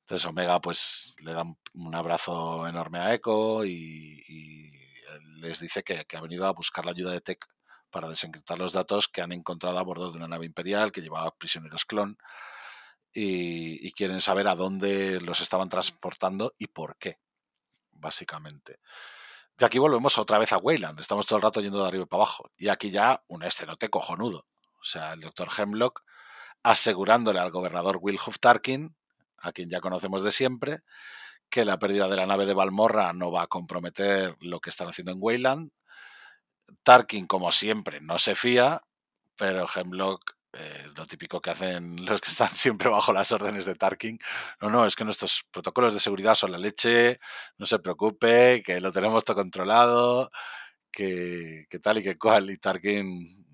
Entonces Omega pues le da un, abrazo enorme a Echo y, les dice que, que ha venido a buscar la ayuda de Tech para desencriptar los datos que han encontrado a bordo de una nave imperial que llevaba prisioneros clon y, y quieren saber a dónde los estaban transportando y por qué, básicamente. De aquí volvemos otra vez a Wayland. Estamos todo el rato yendo de arriba para abajo. Y aquí ya un escenote cojonudo. O sea, el doctor Hemlock asegurándole al gobernador Wilhoff Tarkin, a quien ya conocemos de siempre, que la pérdida de la nave de Balmorra no va a comprometer lo que están haciendo en Wayland. Tarkin, como siempre, no se fía, pero Hemlock, eh, lo típico que hacen los que están siempre bajo las órdenes de Tarkin, no, no, es que nuestros protocolos de seguridad son la leche, no se preocupe, que lo tenemos todo controlado, que, que tal y que cual, y Tarkin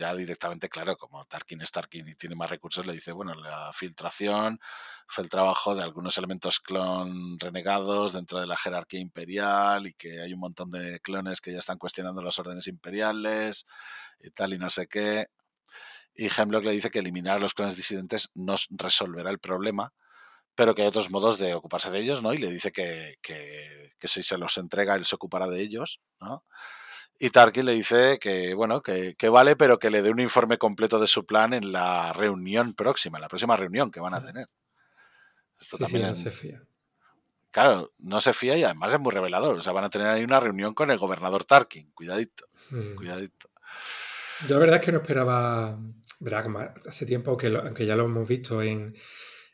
ya directamente, claro, como Tarkin es Tarkin y tiene más recursos, le dice, bueno, la filtración fue el trabajo de algunos elementos clon renegados dentro de la jerarquía imperial y que hay un montón de clones que ya están cuestionando las órdenes imperiales y tal y no sé qué. Y Hemlock le dice que eliminar a los clones disidentes no resolverá el problema, pero que hay otros modos de ocuparse de ellos, ¿no? Y le dice que, que, que si se los entrega, él se ocupará de ellos, ¿no? Y Tarkin le dice que, bueno, que, que, vale, pero que le dé un informe completo de su plan en la reunión próxima, en la próxima reunión que van a tener. Esto sí, también sí, no se fía. Claro, no se fía y además es muy revelador. O sea, van a tener ahí una reunión con el gobernador Tarkin. Cuidadito, mm. cuidadito. Yo la verdad es que no esperaba, ¿verdad? hace tiempo que lo, aunque ya lo hemos visto en,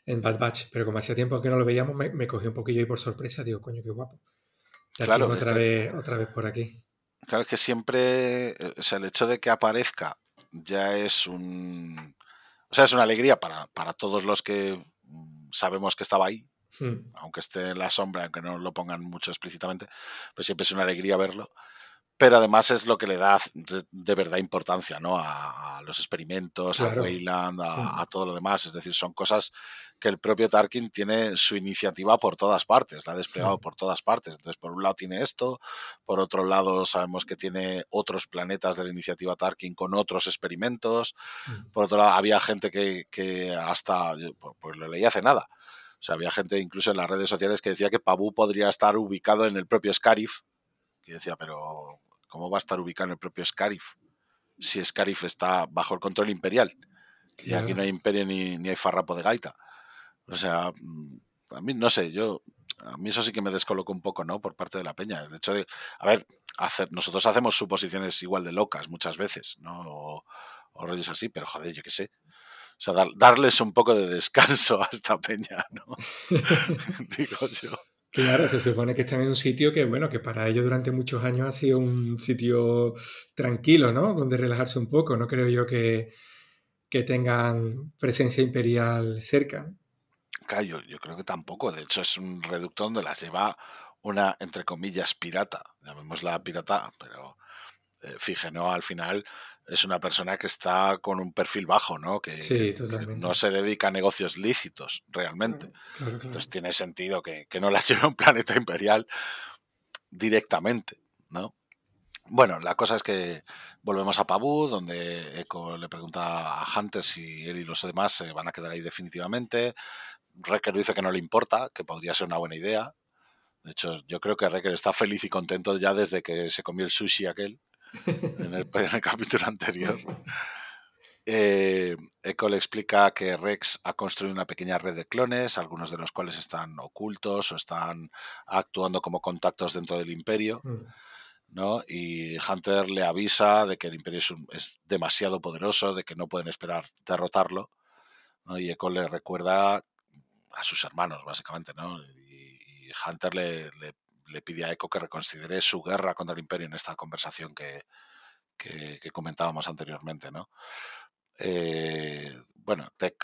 en Bad Batch, pero como hacía tiempo que no lo veíamos, me, me cogí un poquillo ahí por sorpresa. Digo, coño, qué guapo. Tarkin claro, otra, vez, otra vez por aquí. Claro, es que siempre, o sea, el hecho de que aparezca ya es un... O sea, es una alegría para, para todos los que mm, sabemos que estaba ahí, Hmm. aunque esté en la sombra, aunque no lo pongan mucho explícitamente, pues siempre es una alegría verlo. Pero además es lo que le da de, de verdad importancia ¿no? a, a los experimentos, Claro. a Weyland, a, Hmm. a todo lo demás. Es decir, son cosas que el propio Tarkin tiene su iniciativa por todas partes, la ha desplegado Hmm. por todas partes. Entonces, por un lado tiene esto, por otro lado sabemos que tiene otros planetas de la iniciativa Tarkin con otros experimentos. Hmm. Por otro lado, había gente que, que hasta, pues, pues lo leí hace nada, o sea, había gente incluso en las redes sociales que decía que Pabú podría estar ubicado en el propio Scarif. Y decía, pero ¿cómo va a estar ubicado en el propio Scarif? Si Scarif está bajo el control imperial. Y aquí no hay imperio ni, ni hay farrapo de gaita. O sea, mm, a mí no sé, yo a mí eso sí que me descolocó un poco, ¿no? Por parte de la peña. El hecho de, a ver, hacer, nosotros hacemos suposiciones igual de locas muchas veces, ¿no? O, o rollos así, pero joder, yo qué sé. O sea, dar- darles un poco de descanso a esta peña, ¿no? Digo yo. Claro, se supone que están en un sitio que, bueno, que para ellos durante muchos años ha sido un sitio tranquilo, ¿no? Donde relajarse un poco. No creo yo que, que tengan presencia imperial cerca. Claro, yo, yo creo que tampoco. De hecho, es un reducto donde las lleva una, entre comillas, pirata. Llamémosla pirata, pero fije, ¿no? Al final es una persona que está con un perfil bajo, ¿no? Que, Sí, que- no se dedica a negocios lícitos, realmente. Claro, claro. Entonces tiene sentido que, que no las lleve a un planeta imperial directamente, ¿no? Bueno, la cosa es que volvemos a Pabú, donde Echo le pregunta a Hunter si él y los demás se van a quedar ahí definitivamente. Recker dice que no le importa, que podría ser una buena idea. De hecho, yo creo que Recker está feliz y contento ya desde que se comió el sushi aquel en el, en el capítulo anterior. Eh, Echo le explica que Rex ha construido una pequeña red de clones, algunos de los cuales están ocultos o están actuando como contactos dentro del imperio. Mm. ¿no? Y Hunter le avisa de que el imperio es, un- es demasiado poderoso, de que no pueden esperar derrotarlo, ¿no? Y Echo le recuerda a sus hermanos, básicamente, ¿no? Y, y Hunter le, le- le pide a Echo que reconsidere su guerra contra el imperio en esta conversación que, que- que comentábamos anteriormente, ¿no? Eh, bueno, Tech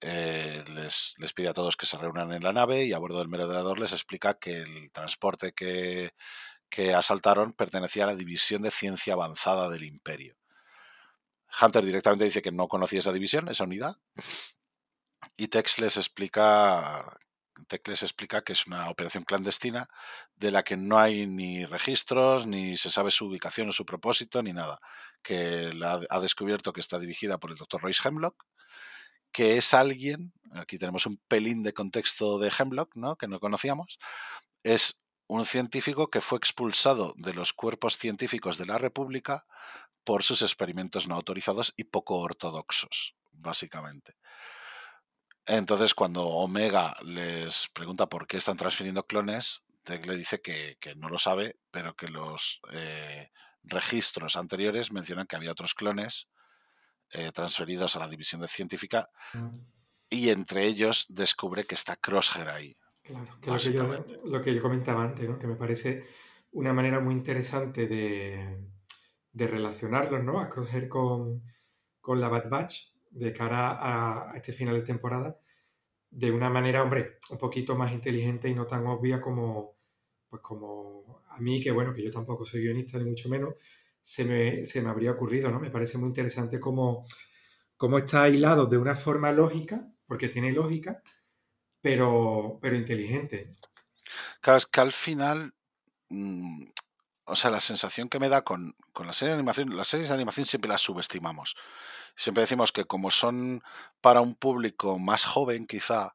eh, les, les pide a todos que se reúnan en la nave y a bordo del merodeador les explica que el transporte que, que asaltaron pertenecía a la División de Ciencia Avanzada del Imperio. Hunter directamente dice que no conocía esa división, esa unidad, y Tex les explica, Tex les explica que es una operación clandestina de la que no hay ni registros, ni se sabe su ubicación o su propósito, ni nada. Que ha descubierto que está dirigida por el doctor Royce Hemlock, que es alguien, aquí tenemos un pelín de contexto de Hemlock, ¿no? que no conocíamos, es un científico que fue expulsado de los cuerpos científicos de la República por sus experimentos no autorizados y poco ortodoxos, básicamente. Entonces, cuando Omega les pregunta por qué están transfiriendo clones, Tech le dice que, que no lo sabe, pero que los eh, registros anteriores mencionan que había otros clones eh, transferidos a la división de científica y entre ellos descubre que está Crosshair ahí. Claro, que lo que, yo, Básicamente. lo que yo comentaba antes, ¿no? que me parece una manera muy interesante de, de relacionarlos, ¿no? A Crosshair con, con la Bad Batch de cara a, este final de temporada, de una manera, hombre, un poquito más inteligente y no tan obvia como, pues como a mí, que bueno, que yo tampoco soy guionista ni mucho menos, se me, se me habría ocurrido, ¿no? Me parece muy interesante cómo, cómo está hilado de una forma lógica, porque tiene lógica, pero, pero inteligente. Claro, es que al final, mm, o sea, la sensación que me da con, con la serie de animación, las series de animación siempre las subestimamos. Siempre decimos que como son para un público más joven, quizá,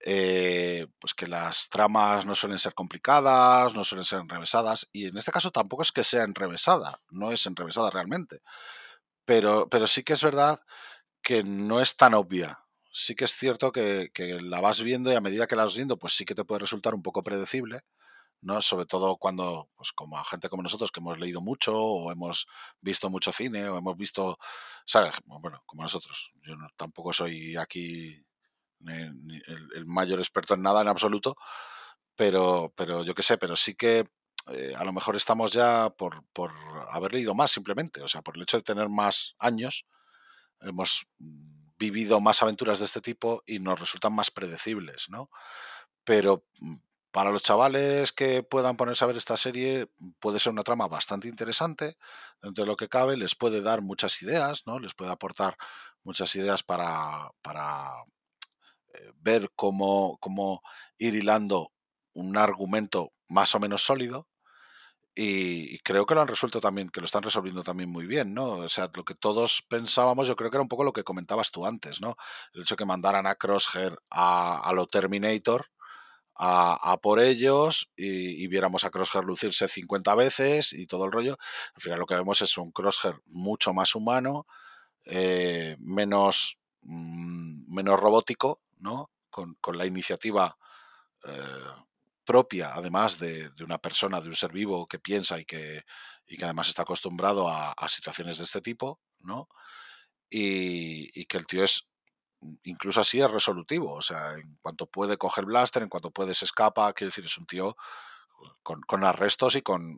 eh, pues que las tramas no suelen ser complicadas, no suelen ser enrevesadas, y en este caso tampoco es que sea enrevesada, no es enrevesada realmente. Pero, pero sí que es verdad que no es tan obvia. Sí que es cierto que, que la vas viendo y a medida que la vas viendo, pues sí que te puede resultar un poco predecible. ¿No? Sobre todo cuando, pues como a gente como nosotros que hemos leído mucho o hemos visto mucho cine o hemos visto, ¿sabes? Bueno, como nosotros. Yo no, tampoco soy aquí el, el mayor experto en nada en absoluto, pero, pero yo qué sé, pero sí que eh, a lo mejor estamos ya por, por haber leído más simplemente, o sea, por el hecho de tener más años, hemos vivido más aventuras de este tipo y nos resultan más predecibles, ¿no? Pero mm, para los chavales que puedan ponerse a ver esta serie, puede ser una trama bastante interesante. Dentro de lo que cabe, les puede dar muchas ideas, ¿no? Les puede aportar muchas ideas para, para eh, ver cómo, cómo ir hilando un argumento más o menos sólido. Y, creo que lo han resuelto también, que lo están resolviendo también muy bien, ¿no? O sea, lo que todos pensábamos, yo creo que era un poco lo que comentabas tú antes, ¿no? El hecho de que mandaran a Crosshair a, a lo Terminator, a, por ellos y, viéramos a Crosshair lucirse 50 veces y todo el rollo. Al final lo que vemos es un Crosshair mucho más humano, eh, menos, mm, menos robótico, ¿no? Con, la iniciativa eh, propia, además de, una persona, de un ser vivo que piensa y que, y que además está acostumbrado a, situaciones de este tipo, ¿no? Y, y, que el tío es incluso así es resolutivo. O sea, en cuanto puede coger blaster, en cuanto puede se escapa, quiero decir, es un tío con, arrestos y con,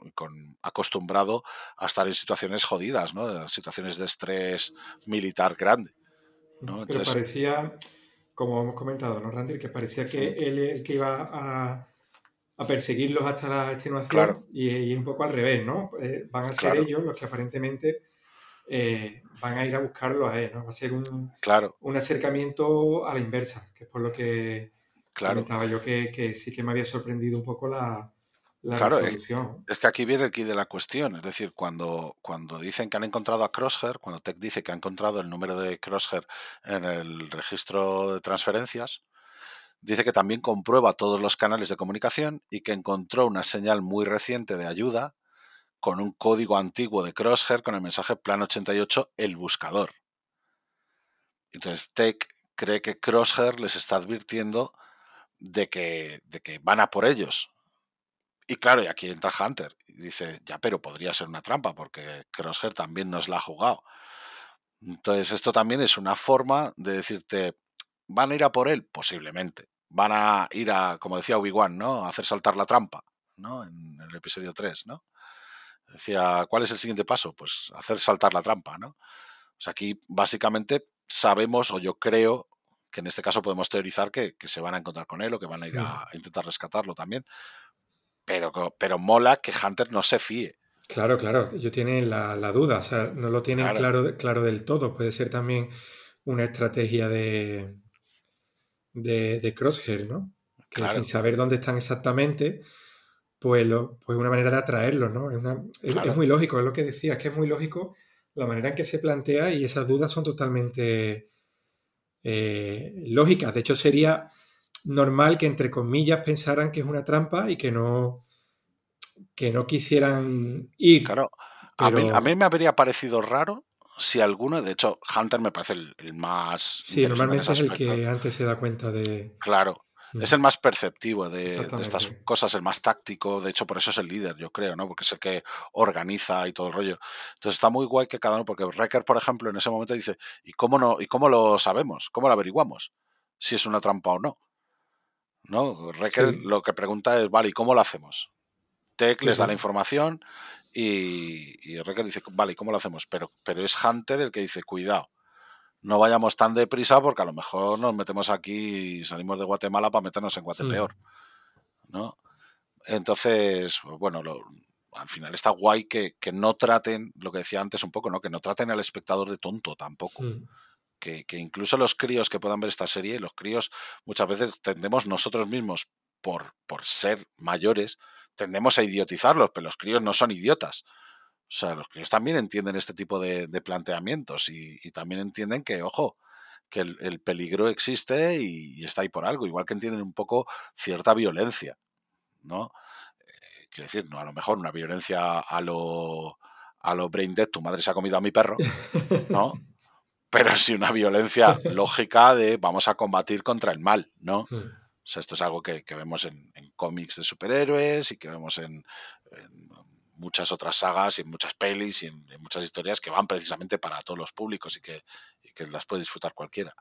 acostumbrado a estar en situaciones jodidas, ¿no? situaciones de estrés militar grande. ¿no? Pero parecía, como hemos comentado, ¿no, Randy? Que parecía que él el que iba a, perseguirlos hasta la extenuación y, un poco al revés, ¿no? Eh, van a ser ellos los que aparentemente eh, van a ir a buscarlo a él, ¿no? Va a ser un, claro. un acercamiento a la inversa, que es por lo que claro. comentaba yo que, sí que me había sorprendido un poco la, la resolución. Es, que aquí viene el de la cuestión, es decir, cuando, cuando dicen que han encontrado a Crosshair, cuando Tech dice que ha encontrado el número de Crosshair en el registro de transferencias, dice que también comprueba todos los canales de comunicación y que encontró una señal muy reciente de ayuda con un código antiguo de Crosshair con el mensaje plan 88 el buscador. Entonces Tech cree que Crosshair les está advirtiendo de que, de que van a por ellos. Y claro, y aquí entra Hunter y dice, ya, pero podría ser una trampa porque Crosshair también nos la ha jugado. Entonces esto también es una forma de decirte, ¿van a ir a por él? Posiblemente. Van a ir a, como decía Obi-Wan, ¿no? A hacer saltar la trampa, ¿no? En el episodio 3, ¿no? Decía, ¿cuál es el siguiente paso? Pues hacer saltar la trampa, ¿no? O sea, aquí básicamente sabemos, o yo creo, que en este caso podemos teorizar que, se van a encontrar con él o que van a ir a, intentar rescatarlo también. Pero, pero mola que Hunter no se fíe. Claro, claro, ellos tienen la, duda, o sea, no lo tienen claro. claro, del todo. Puede ser también una estrategia de, de, Crosshair, ¿no? Que sin saber dónde están exactamente, pues, lo, pues una manera de atraerlo, ¿no? Es, muy lógico, es lo que decía, es que es muy lógico la manera en que se plantea y esas dudas son totalmente eh, lógicas. De hecho, sería normal que entre comillas pensaran que es una trampa y que no, que no quisieran ir. Claro, a, mí, me habría parecido raro si alguno, de hecho, Hunter me parece el, más... Sí, normalmente es el que antes se da cuenta de... Claro, es el más perceptivo de, estas cosas, el más táctico. De hecho, por eso es el líder, yo creo, ¿no? Porque es el que organiza y todo el rollo. Entonces está muy guay que cada uno, porque Wrecker, por ejemplo, en ese momento dice, ¿y cómo no? ¿Y cómo lo sabemos? ¿Cómo lo averiguamos? Si es una trampa o no. ¿No? Wrecker lo que pregunta es, vale, ¿y cómo lo hacemos? Tech les da la información y, y Wrecker dice, vale, ¿y cómo lo hacemos? Pero, pero es Hunter el que dice, cuidado no vayamos tan deprisa porque a lo mejor nos metemos aquí y salimos de Guatemala para meternos en Guatepeor. ¿no? Entonces, bueno, al final está guay que, no traten, lo que decía antes un poco, ¿no? Que no traten al espectador de tonto tampoco. Que, incluso los críos que puedan ver esta serie, los críos muchas veces tendemos nosotros mismos, por, por ser mayores, tendemos a idiotizarlos, pero los críos no son idiotas. O sea, los críos también entienden este tipo de, planteamientos y, también entienden que, ojo, que el, peligro existe y, está ahí por algo, igual que entienden un poco cierta violencia, ¿no? Eh, quiero decir, no, a lo mejor una violencia a lo, a lo brain dead, tu madre se ha comido a mi perro, ¿no? Pero sí una violencia lógica de vamos a combatir contra el mal, ¿no? O sea, esto es algo que, vemos en, cómics de superhéroes y que vemos en muchas otras sagas y en muchas pelis y en, muchas historias que van precisamente para todos los públicos y que, las puede disfrutar cualquiera.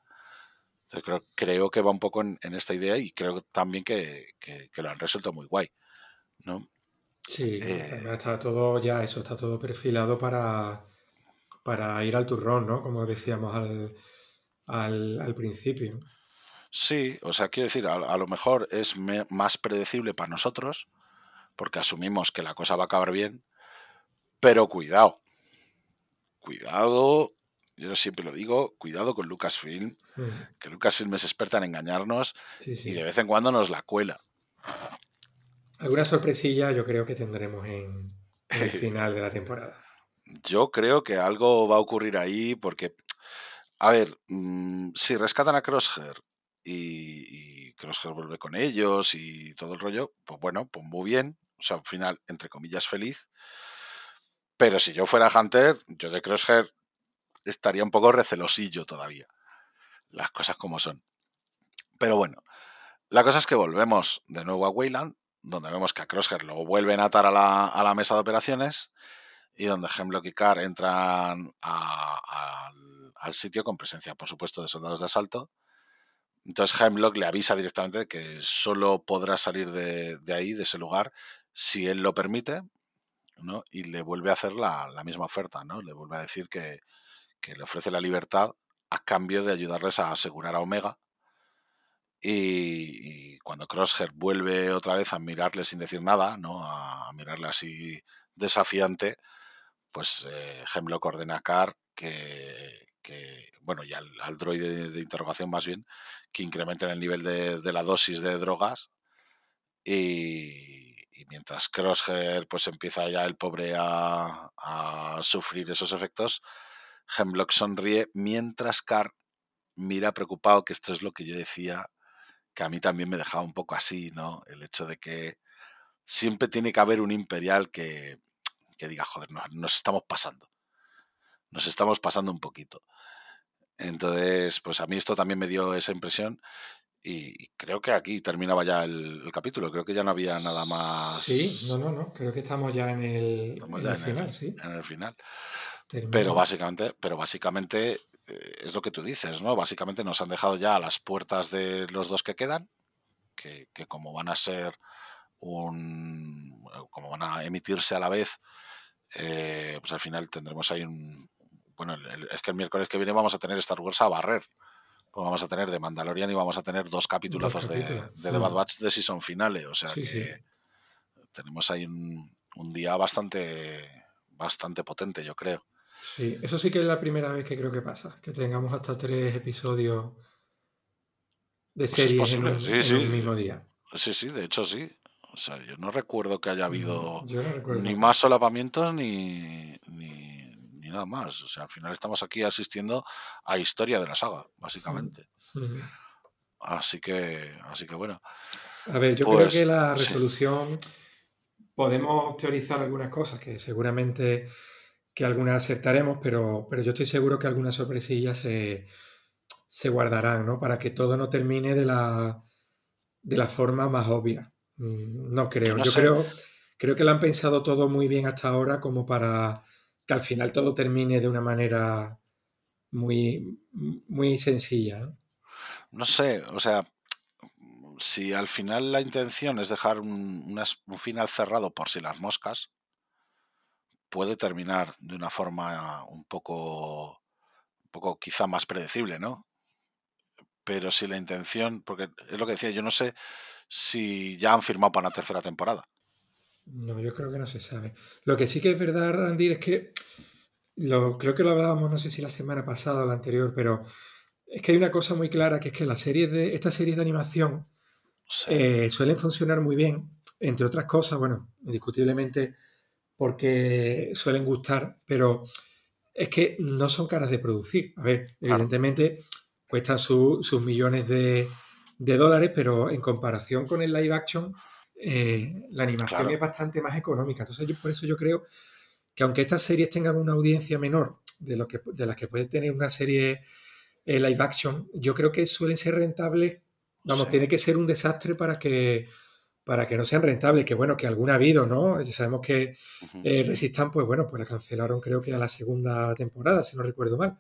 creo, creo, que va un poco en, esta idea y creo también que, lo han resuelto muy guay. ¿no? Sí, Eh, está todo ya, eso está todo perfilado para, para ir al turrón, ¿no? Como decíamos al, al, al principio. Sí, o sea, quiero decir, a, a lo mejor es me- más predecible para nosotros, porque asumimos que la cosa va a acabar bien, pero cuidado, cuidado, yo siempre lo digo, cuidado con Lucasfilm, Mm, que Lucasfilm es experta en engañarnos Sí, y de vez en cuando nos la cuela. Alguna sorpresilla yo creo que tendremos en, en el final de la temporada. Yo creo que algo va a ocurrir ahí porque, a ver, mm, si rescatan a Crosshair y, y Crosshair vuelve con ellos y todo el rollo, pues bueno, pues muy bien. O sea, al final, entre comillas, feliz. Pero si yo fuera Hunter, yo de Crosshair estaría un poco recelosillo todavía. Las cosas como son. Pero bueno, la cosa es que volvemos de nuevo a Wayland, donde vemos que a Crosshair lo vuelven a atar a la, a la mesa de operaciones y donde Hemlock y Carr entran al, sitio con presencia, por supuesto, de soldados de asalto. Entonces Hemlock le avisa directamente que solo podrá salir de, de ahí, de ese lugar, si él lo permite, ¿no? Y le vuelve a hacer la, la misma oferta, ¿no? Le vuelve a decir que, que le ofrece la libertad a cambio de ayudarles a asegurar a Omega. Y, cuando Crosshair vuelve otra vez a mirarle sin decir nada, ¿no? A, a mirarle así desafiante, pues eh, Hemlock ordena a Carr que, que, bueno, y al, al droide de, de interrogación más bien, que incrementen el nivel de, de la dosis de drogas y, y mientras Crosshair pues empieza ya el pobre a, a sufrir esos efectos, Hemlock sonríe mientras Carr mira preocupado, que esto es lo que yo decía, que a mí también me dejaba un poco así, ¿no? El hecho de que siempre tiene que haber un imperial que, que diga, joder, nos, nos estamos pasando. Nos estamos pasando un poquito. Entonces, pues a mí esto también me dio esa impresión y creo que aquí terminaba ya el, el capítulo. Creo que ya no había nada más. Sí, no, no, no. Creo que estamos ya en el, Estamos en ya el en el- final, sí. en el final. Pero básicamente, pero básicamente eh, es lo que tú dices, ¿no? Básicamente nos han dejado ya a las puertas de los dos que quedan, que, que como van a ser un. como van a emitirse a la vez, eh, pues al final tendremos ahí un. Bueno, es que el miércoles que viene vamos a tener Star Wars a barrer. Pues vamos a tener de Mandalorian y vamos a tener dos capitulazos de, The Bad. Batch de season finale. O sea Sí, que sí. tenemos ahí un, un día bastante, bastante potente, yo creo. Sí, eso sí que es la primera vez que creo que pasa, que tengamos hasta tres episodios de Pues es series en, un, sí, en un mismo día. Sí, sí, de hecho sí. O sea, yo no recuerdo que haya habido no ni más solapamientos ni, ni, ni nada más. O sea, al final estamos aquí asistiendo a historia de la saga, básicamente. Así que, así que bueno. A ver, yo Pues, creo que la sí. resolución podemos teorizar algunas cosas que seguramente que algunas aceptaremos, pero, pero yo estoy seguro que algunas sorpresillas se, se guardarán, ¿no? Para que todo no termine de la, de la forma más obvia. Mm, No creo. no Yo sé. creo, creo que lo han pensado todo muy bien hasta ahora como para que al final todo termine de una manera muy, muy sencilla, ¿no? No sé, o sea, si al final la intención es dejar un, un final cerrado por si las moscas, puede terminar de una forma un poco, un poco quizá más predecible, ¿no? Pero si la intención, porque es lo que decía, yo no sé si ya han firmado para una tercera temporada. No, yo creo que no se sabe. Lo que sí que es verdad, Randy, es que lo, creo que lo hablábamos, no sé si la semana pasada o la anterior, pero es que hay una cosa muy clara, que es que las series de, estas series de animación Sí, eh, suelen funcionar muy bien, entre otras cosas, bueno, indiscutiblemente porque suelen gustar, pero es que no son caras de producir. A ver, evidentemente cuestan su- sus millones de, de dólares, pero en comparación con el live action, eh, la animación Claro. es bastante más económica. Entonces, yo, por eso yo creo que aunque estas series tengan una audiencia menor de, lo que, de las que puede tener una serie eh, live action, yo creo que suelen ser rentables. Vamos, Sí. tiene que ser un desastre para que, para que no sean rentables, que bueno, que alguna ha habido, ¿no? Ya sabemos que eh, Resistan, pues bueno, pues la cancelaron creo que a la segunda temporada, si no recuerdo mal.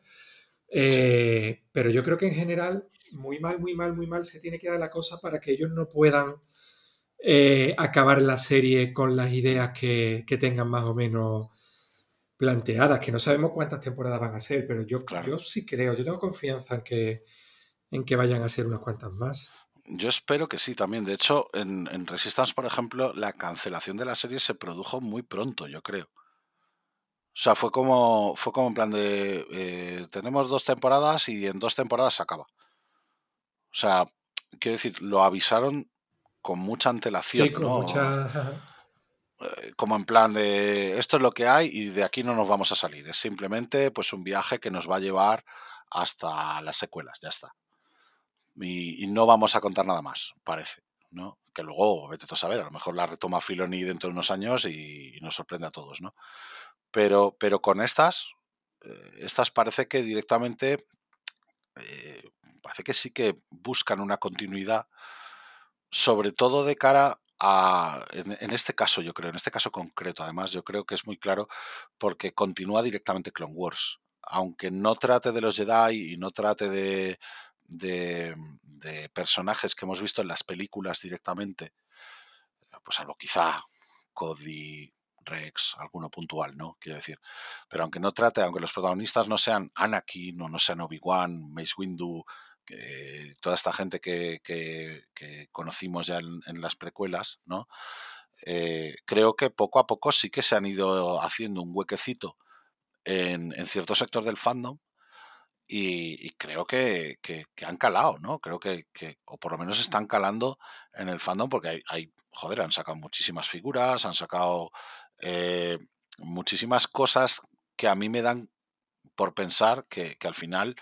Pero yo creo que en general, muy mal, muy mal, muy mal se tiene que dar la cosa para que ellos no puedan eh, acabar la serie con las ideas que, tengan más o menos planteadas, que no sabemos cuántas temporadas van a ser, pero yo, yo sí creo, yo tengo confianza en que, en que vayan a ser unas cuantas más. Yo espero que sí también. De hecho, en, Resistance, por ejemplo, la cancelación de la serie se produjo muy pronto, yo creo. O sea, fue como, fue como en plan de, eh, tenemos dos temporadas y en dos temporadas se acaba. O sea, quiero decir, lo avisaron con mucha antelación. Eh, como en plan de esto es lo que hay y de aquí no nos vamos a salir. Es simplemente pues un viaje que nos va a llevar hasta las secuelas, ya está. Y, no vamos a contar nada más, parece. ¿no? Que luego, vete a saber, a lo mejor la retoma Filoni dentro de unos años y, nos sorprende a todos, ¿no? Pero, pero con estas, eh, estas parece que directamente, eh, parece que sí que buscan una continuidad sobre todo de cara a, en, este caso yo creo, en este caso concreto, además yo creo que es muy claro porque continúa directamente Clone Wars. Aunque no trate de los Jedi y no trate de, de, personajes que hemos visto en las películas directamente, pues algo quizá Cody, Rex, alguno puntual, ¿no? Quiero decir. Pero aunque no trate, aunque los protagonistas no sean Anakin o no sean Obi-Wan, Mace Windu, toda esta gente que, conocimos ya en, las precuelas, ¿no? Eh, creo que poco a poco sí que se han ido haciendo un huequecito en, cierto sector del fandom y, creo que, han calado, ¿no? Creo que, o por lo menos están calando en el fandom porque hay, hay joder, han sacado muchísimas figuras, han sacado eh, muchísimas cosas que a mí me dan por pensar que al final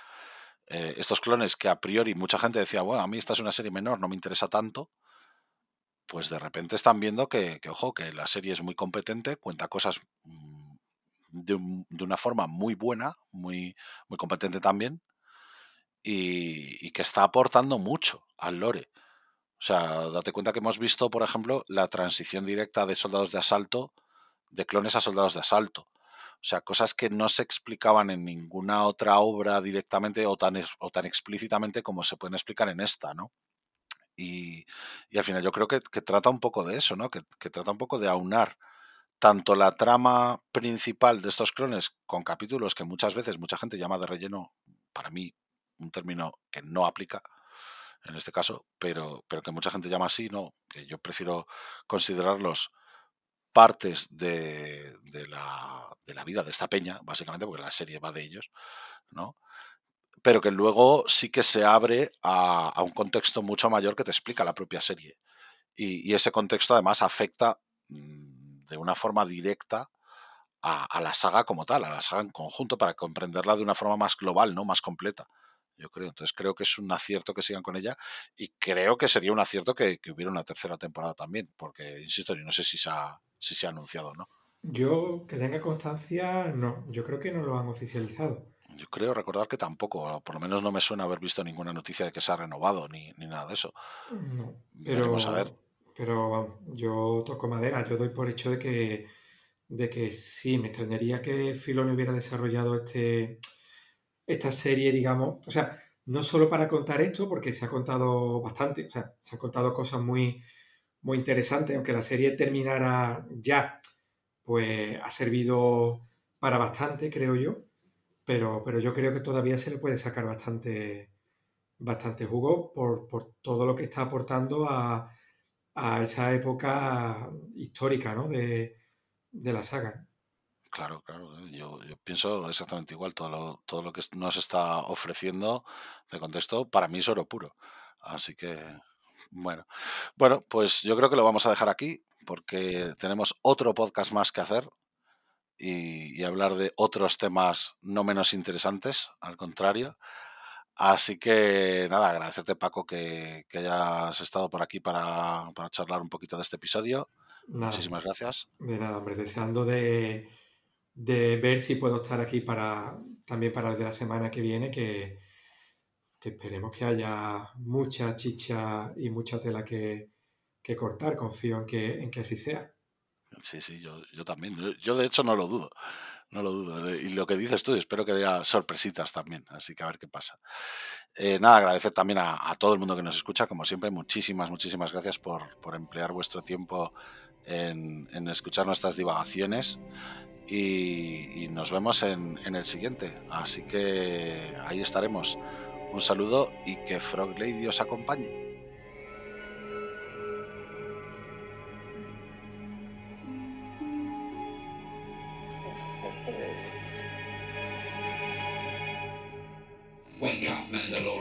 eh, estos clones que a priori mucha gente decía, bueno, a mí esta es una serie menor, no me interesa tanto, pues de repente están viendo que, ojo, que la serie es muy competente, cuenta cosas mm, de, una forma muy buena, muy, muy competente también, y, que está aportando mucho al lore. O sea, date cuenta que hemos visto, por ejemplo, la transición directa de soldados de asalto, de clones a soldados de asalto. O sea, cosas que no se explicaban en ninguna otra obra directamente o tan, o tan explícitamente como se pueden explicar en esta, ¿no? Y, al final yo creo que, trata un poco de eso, ¿no? Que, trata un poco de aunar tanto la trama principal de estos clones con capítulos que muchas veces mucha gente llama de relleno, para mí un término que no aplica en este caso, pero, pero que mucha gente llama así, ¿no? Que yo prefiero considerarlos partes de, la, vida de esta peña, básicamente, porque la serie va de ellos, ¿no? Pero que luego sí que se abre a, un contexto mucho mayor que te explica la propia serie. Y, ese contexto además afecta mm, de una forma directa a, a, la saga como tal, a la saga en conjunto, para comprenderla de una forma más global, ¿no? Más completa yo creo. Entonces creo que es un acierto que sigan con ella y creo que sería un acierto que, hubiera una tercera temporada también, porque, insisto, yo no sé si se ha, si se ha anunciado o no. Yo, que tenga constancia, no. Yo creo que no lo han oficializado. Yo creo recordar que tampoco, por lo menos no me suena haber visto ninguna noticia de que se ha renovado ni, nada de eso. No, pero, a ver. pero vamos, yo toco madera, yo doy por hecho de que, de que sí, me extrañaría que Filoni hubiera desarrollado este, esta serie, digamos, o sea, no solo para contar esto, porque se ha contado bastante, o sea, se han contado cosas muy, muy interesantes, aunque la serie terminara ya, pues ha servido para bastante, creo yo, pero, pero yo creo que todavía se le puede sacar bastante, bastante jugo por, todo lo que está aportando a, esa época histórica ¿no? de, de la saga. Claro, claro. Eh, yo, pienso exactamente igual. Todo lo, todo lo que nos está ofreciendo de contexto, para mí es oro puro. Así que, bueno. Bueno, pues yo creo que lo vamos a dejar aquí porque tenemos otro podcast más que hacer y, hablar de otros temas no menos interesantes, al contrario. Así que nada, agradecerte Paco que, hayas estado por aquí para, charlar un poquito de este episodio. Muchísimas gracias. De nada, hombre, deseando de de ver si puedo estar aquí para también para el de la semana que viene, que, esperemos que haya mucha chicha y mucha tela que, cortar. Confío en que, en que así sea. Sí, sí, yo, yo también. Yo, de hecho no lo dudo. No lo dudo. Y lo que dices tú, espero que haya sorpresitas también. Así que a ver qué pasa. Eh, nada, agradecer también a, a, todo el mundo que nos escucha. Como siempre, muchísimas, muchísimas gracias por, por emplear vuestro tiempo en, en, escuchar nuestras divagaciones. Y, nos vemos en, el siguiente. Así que ahí estaremos. Un saludo y que Frog Lady os acompañe. Mandalorian.